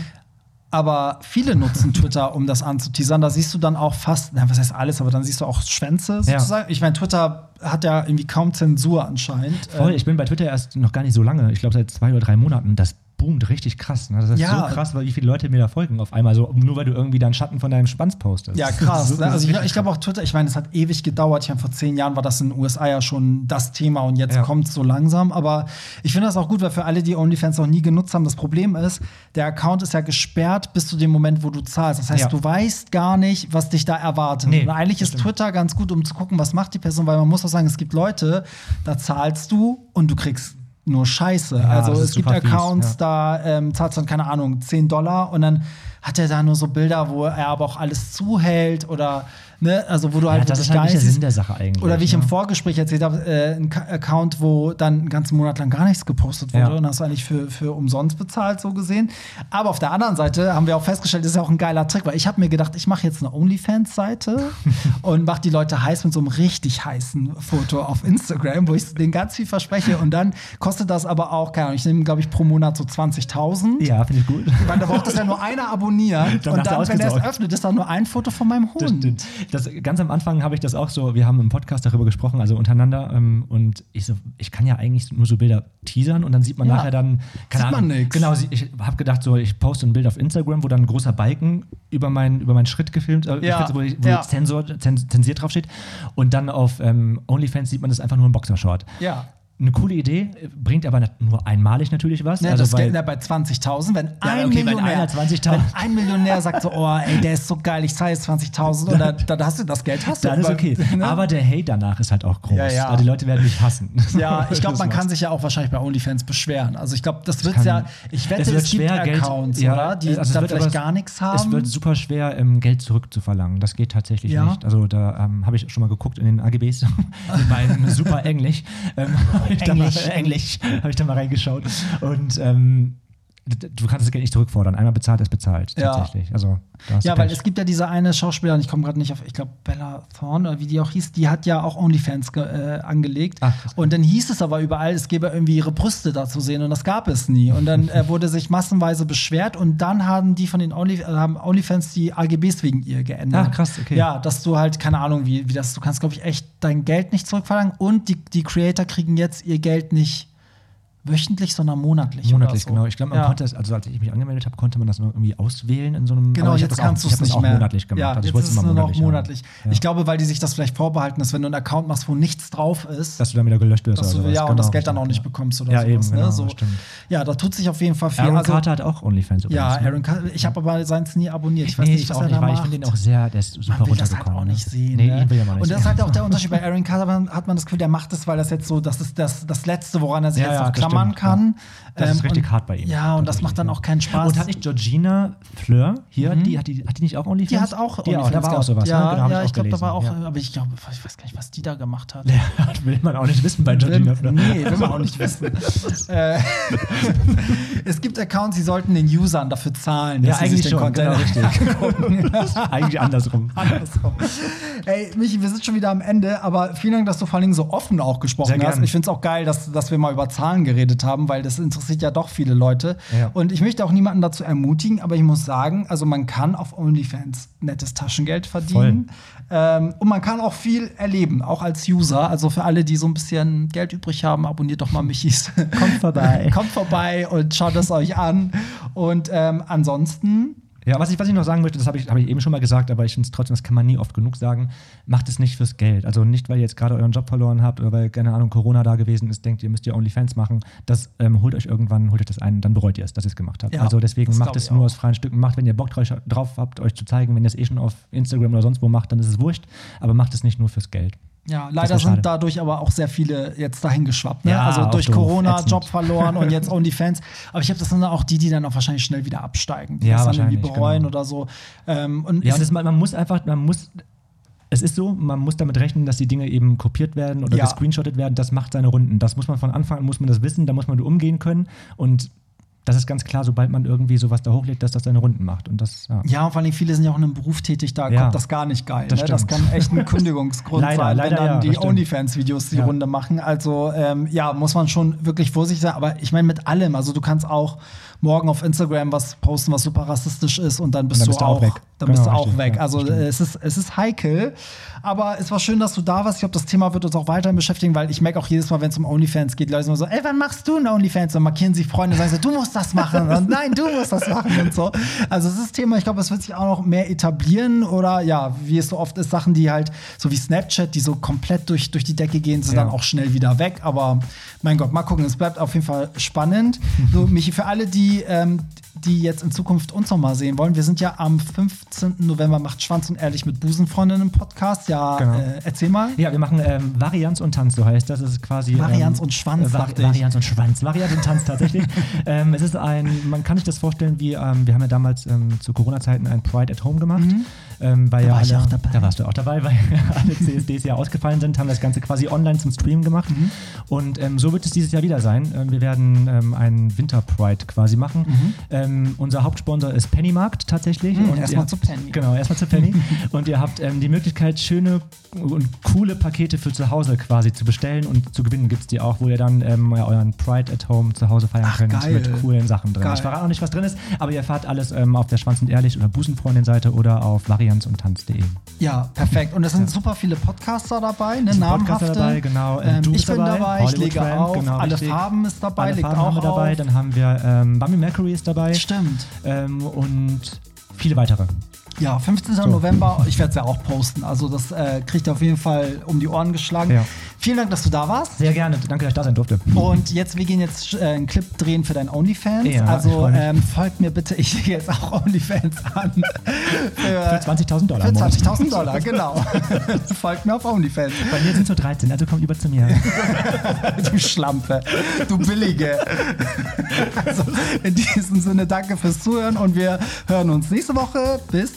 Aber viele nutzen Twitter, um das anzuteasern. Da siehst du dann auch fast, na, was heißt alles, aber dann siehst du auch Schwänze Ja. sozusagen. Ich meine, Twitter hat ja irgendwie kaum Zensur anscheinend. Voll, Ähm, ich bin bei Twitter erst noch gar nicht so lange. Ich glaube seit zwei oder drei Monaten. Das boomt richtig krass. Ne? Das ist Ja. so krass, weil wie viele Leute mir da folgen auf einmal. So, nur weil du irgendwie deinen Schatten von deinem Schwanz postest. Ja, krass. so- ne? Also ich, ich glaube auch Twitter, ich meine, es hat ewig gedauert. Ich meine, vor zehn Jahren war das in den USA ja schon das Thema und jetzt Ja. kommt es so langsam. Aber ich finde das auch gut, weil für alle, die OnlyFans noch nie genutzt haben, das Problem ist, der Account ist ja gesperrt bis zu dem Moment, wo du zahlst. Das heißt, Ja. du weißt gar nicht, was dich da erwartet. Nee, und eigentlich ist Twitter ganz gut, um zu gucken, was macht die Person, weil man muss auch sagen, es gibt Leute, da zahlst du und du kriegst nur Scheiße. Ja, also es gibt super fies, Accounts, ja. da ähm, zahlst dann, keine Ahnung, 10 Dollar und dann hat er da nur so Bilder, wo er aber auch alles zuhält oder, ne, also wo du halt Ja, das ist halt der Sinn der Sache eigentlich. oder wie ich im ne? Vorgespräch erzählt habe, äh, ein Account, wo dann einen ganzen Monat lang gar nichts gepostet wurde Ja. und hast du eigentlich für, für umsonst bezahlt, so gesehen. Aber auf der anderen Seite haben wir auch festgestellt, das ist ja auch ein geiler Trick, weil ich habe mir gedacht, ich mache jetzt eine OnlyFans-Seite [LAUGHS] und mache die Leute heiß mit so einem richtig heißen Foto auf Instagram, wo ich denen ganz viel verspreche und dann kostet das aber auch, keine Ahnung, ich nehme, glaube ich, pro Monat so 20.000. Ja, finde ich gut. Ich meine, da braucht das ja nur einer abonnieren [LAUGHS] und dann, wenn er es öffnet, ist da nur ein Foto von meinem Hund. Das, ganz am Anfang habe ich das auch so, wir haben im Podcast darüber gesprochen, also untereinander, ähm, und ich so, ich kann ja eigentlich nur so Bilder teasern und dann sieht man Ja. nachher dann, keine Sieht man Ahnung. nix. Genau, ich habe gedacht, so, ich poste ein Bild auf Instagram, wo dann ein großer Balken über, mein, über meinen Schritt gefilmt, äh, Ja. Wo, ich, wo Ja. Zensor, zens, zensiert draufsteht. Und dann auf ähm, OnlyFans sieht man das einfach nur ein Boxershort. Ja. Eine coole Idee, bringt aber nur einmalig natürlich was. Ja, also das Geld na, bei 20.000, wenn ein okay, wenn Millionär, 20.000 wenn ein Millionär sagt so, oh, ey, der ist so geil, ich zahle jetzt 20.000 und [LAUGHS] dann, dann hast du das Geld, hast du. dann ist okay. [LAUGHS] ne? Aber der Hate danach ist halt auch groß. Ja, ja. Also die Leute werden mich hassen. [LAUGHS] ja, ich glaube, man kann sich ja auch wahrscheinlich bei OnlyFans beschweren. Also ich glaube, das wird ja, ich wette, es es, wird gibt schwer, Geld- Accounts, ja, oder? Die also es da wird vielleicht aber- gar nichts haben. Es wird super schwer, ähm, Geld zurückzuverlangen. Das geht tatsächlich Ja? nicht. Also da ähm, habe ich schon mal geguckt in den AGBs in meinem super Englisch. Ähm, [LAUGHS] Englisch. Englisch habe ich da mal reingeschaut. Und ähm, du kannst das Geld nicht zurückfordern. Einmal bezahlt ist bezahlt, Ja. tatsächlich. Also, hast du Ja, weil es gibt ja diese eine Schauspielerin, ich komme gerade nicht auf, ich glaube Bella Thorne oder wie die auch hieß, die hat ja auch OnlyFans äh, angelegt. Ach, und dann hieß es aber überall, es gäbe irgendwie ihre Brüste da zu sehen und das gab es nie. Und dann äh, wurde sich massenweise beschwert und dann haben die von den Only, äh, haben OnlyFans die AGBs wegen ihr geändert. Ach, krass, okay. Ja, dass du halt, keine Ahnung, wie, wie das, du kannst, glaube ich, echt dein Geld nicht zurückverlangen und die, die Creator kriegen jetzt ihr Geld nicht wöchentlich, sondern monatlich. Monatlich, so. genau. Ich glaube, man ja. konnte es, also als ich mich angemeldet habe, konnte man das noch irgendwie auswählen in so einem. Genau, ich jetzt das kannst du es ich nicht das auch mehr. monatlich gemacht. Ja, also ich jetzt wollte ist es es immer nur noch monatlich. Ja. Ich glaube, weil die sich das vielleicht vorbehalten, dass wenn du einen Account machst, wo nichts drauf ist, Dass du dann wieder gelöscht wirst. dass du oder ja sowas. und das Genau, Geld dann auch nicht bekommst oder Ja, sowas. eben, genau, ne? so. stimmt. Ja, da tut sich auf jeden Fall viel. Aaron Also- Carter hat auch OnlyFans übrigens. ja, ne? Aaron Carter. Ich habe aber seins nie abonniert. Ich weiß nee, nicht, ich was auch er nicht, da weil ich macht. finde den auch sehr, der ist super das halt runtergekommen. auch ne? nicht sehen. Nee, ne? ihn will ich aber nicht Und das ist halt auch der Unterschied. Bei Aaron Carter hat man das Gefühl, der macht das, weil das jetzt so, das ist das, das Letzte, woran er sich jetzt noch das stimmt, kann. Das ist Ähm, richtig und, hart bei ihm. Ja, und das macht dann auch keinen Spaß. Und hat nicht Georgina Fleur hier, die, hat, die, hat die nicht auch OnlyFans? die hat auch die auch, da OnlyFans war auch sowas. Ja, ne? genau, ja ich, ich glaube, da war auch, Ja. aber ich glaube, ich weiß gar nicht, was die da gemacht hat. [LAUGHS] Ja, will man auch nicht wissen bei Georgina Fleur. Nee, will man auch nicht wissen. [LAUGHS] äh, [LAUGHS] es gibt Accounts, die sollten den Usern dafür zahlen. Ja, dass sie sich eigentlich den schon, Content genau, richtig. eigentlich andersrum. Andersrum. Ey, Michi, wir sind schon wieder am Ende, aber vielen Dank, dass du vor allem so offen auch gesprochen Sehr hast. gern. Ich finde es auch geil, dass, dass wir mal über Zahlen geredet haben, weil das interessiert ja doch viele Leute. Ja. Und ich möchte auch niemanden dazu ermutigen, aber ich muss sagen, also man kann auf OnlyFans nettes Taschengeld verdienen. Ähm, und man kann auch viel erleben, auch als User. Also für alle, die so ein bisschen Geld übrig haben, abonniert doch mal Michis. Kommt vorbei. [LAUGHS] Kommt vorbei und schaut es euch an. Und ähm, ansonsten Ja, was ich, was ich noch sagen möchte, das habe ich, hab ich eben schon mal gesagt, aber ich finde es trotzdem, das kann man nie oft genug sagen, macht es nicht fürs Geld. Also nicht, weil ihr jetzt gerade euren Job verloren habt oder weil, keine Ahnung, Corona da gewesen ist, denkt ihr, müsst ihr OnlyFans machen. Das ähm, holt euch irgendwann, holt euch das ein, dann bereut ihr es, dass ihr es gemacht habt. Ja, also deswegen macht es nur auch. aus freien Stücken. Macht, wenn ihr Bock drauf, drauf habt, euch zu zeigen, wenn ihr es eh schon auf Instagram oder sonst wo macht, dann ist es wurscht, aber macht es nicht nur fürs Geld. Ja, leider sind dadurch aber auch sehr viele jetzt dahin geschwappt. Ne? Ja, also durch Corona. Job verloren und jetzt [LAUGHS] OnlyFans. Aber ich habe das dann auch die, die dann auch wahrscheinlich schnell wieder absteigen, die Ja, das dann irgendwie wahrscheinlich, bereuen genau. oder so. Ähm, und Ja, und das, man, man muss einfach, man muss. Es ist so, man muss damit rechnen, dass die Dinge eben kopiert werden oder Ja. gescreenshottet werden. Das macht seine Runden. Das muss man von Anfang an, muss man das wissen, da muss man umgehen können. Und das ist ganz klar, sobald man irgendwie sowas da hochlädt, dass das seine Runden macht. Und das, ja. ja, und vor allem viele sind ja auch in einem Beruf tätig, da Ja. kommt das gar nicht geil. Das ne? das kann echt ein [LAUGHS] Kündigungsgrund Leider, sein, leider wenn dann ja, die. OnlyFans-Videos die. Runde machen. Also ähm, ja, muss man schon wirklich vorsichtig sein. Aber ich meine mit allem. Also du kannst auch morgen auf Instagram was posten, was super rassistisch ist und dann bist, Und dann du bist du auch, weg. Dann bist du Genau, auch richtig, weg. also es ist, es ist heikel. Aber es war schön, dass du da warst. Ich glaube, das Thema wird uns auch weiterhin beschäftigen, weil ich merke auch jedes Mal, wenn es um OnlyFans geht, Leute sind immer so, ey, wann machst du ein OnlyFans? Und markieren sich Freunde und sagen so, du musst das machen. Und nein, du musst das machen und so. Also es ist das Thema, ich glaube, es wird sich auch noch mehr etablieren oder ja, wie es so oft ist, Sachen, die halt, so wie Snapchat, die so komplett durch, durch die Decke gehen, sind Ja. dann auch schnell wieder weg. Aber mein Gott, mal gucken, es bleibt auf jeden Fall spannend. So, Michi, für alle, die, ähm, die jetzt in Zukunft uns noch mal sehen wollen, wir sind ja am 15. November macht Schwanz und Ehrlich mit Busenfreundinnen im Podcast. Ja, Genau. äh, erzähl mal. Ja, wir machen ähm, Varianz und Tanz, so heißt das. Das ist quasi. Varianz ähm, und Schwanz, Äh, Vari ich. Varianz und Schwanz. Varianz und Tanz tatsächlich. [LAUGHS] ähm, es ist ein, man kann sich das vorstellen, wie, ähm, wir haben ja damals ähm, zu Corona-Zeiten ein Pride at Home gemacht. Ähm, weil Mhm. Da ja war ich alle, auch dabei. Da warst du auch dabei, weil [LAUGHS] alle CSDs ja ausgefallen sind, haben das Ganze quasi online zum Stream gemacht. Mhm. Und ähm, so wird es dieses Jahr wieder sein. Ähm, wir werden ähm, einen Winter Pride quasi machen. Ähm, unser Hauptsponsor ist Pennymarkt tatsächlich. Mhm, Und erstmal zu Penny. Genau, erstmal zu Penny. [LAUGHS] und ihr habt ähm, die Möglichkeit, schöne und coole Pakete für zu Hause quasi zu bestellen und zu gewinnen gibt es die auch, wo ihr dann euren Pride at Home zu Hause feiern Ach, könnt geil. mit coolen Sachen drin. Geil. Ich verrate auch nicht, was drin ist, aber ihr erfahrt alles auf der Schwanz und Ehrlich oder Busenfreundin-Seite oder auf varianz und tanz.de. Ja, perfekt. Und es sind super viele Podcaster dabei, ne? namhafte. Podcaster dabei, genau. Ähm, Du ich bist bin dabei, dabei, ich lege Tramp, auf. genau, Alle richtig. Farben ist dabei, Alle legt Farben auch haben wir dabei. auf. Dann haben wir ähm, Bummy Mercury ist dabei Stimmt. ähm, und viele weitere. Ja, 15. November, ich werde es ja auch posten. Also das äh, kriegt ihr auf jeden Fall um die Ohren geschlagen. Ja. Vielen Dank, dass du da warst. Sehr gerne. Danke, dass ich da sein durfte. Und jetzt, wir gehen jetzt äh, einen Clip drehen für deinen OnlyFans. Ja, also ähm, folgt mir bitte, [LAUGHS] ich sehe jetzt auch OnlyFans an. Für 20.000 Dollar. Für im Monat. 20.000 Dollar, [LAUGHS] genau. [LAUGHS] folgt mir auf OnlyFans. Bei mir sind es nur 13, also kommt über zu mir. Du Schlampe, du Billige. Also in diesem Sinne, danke fürs Zuhören und wir hören uns nächste Woche. Bis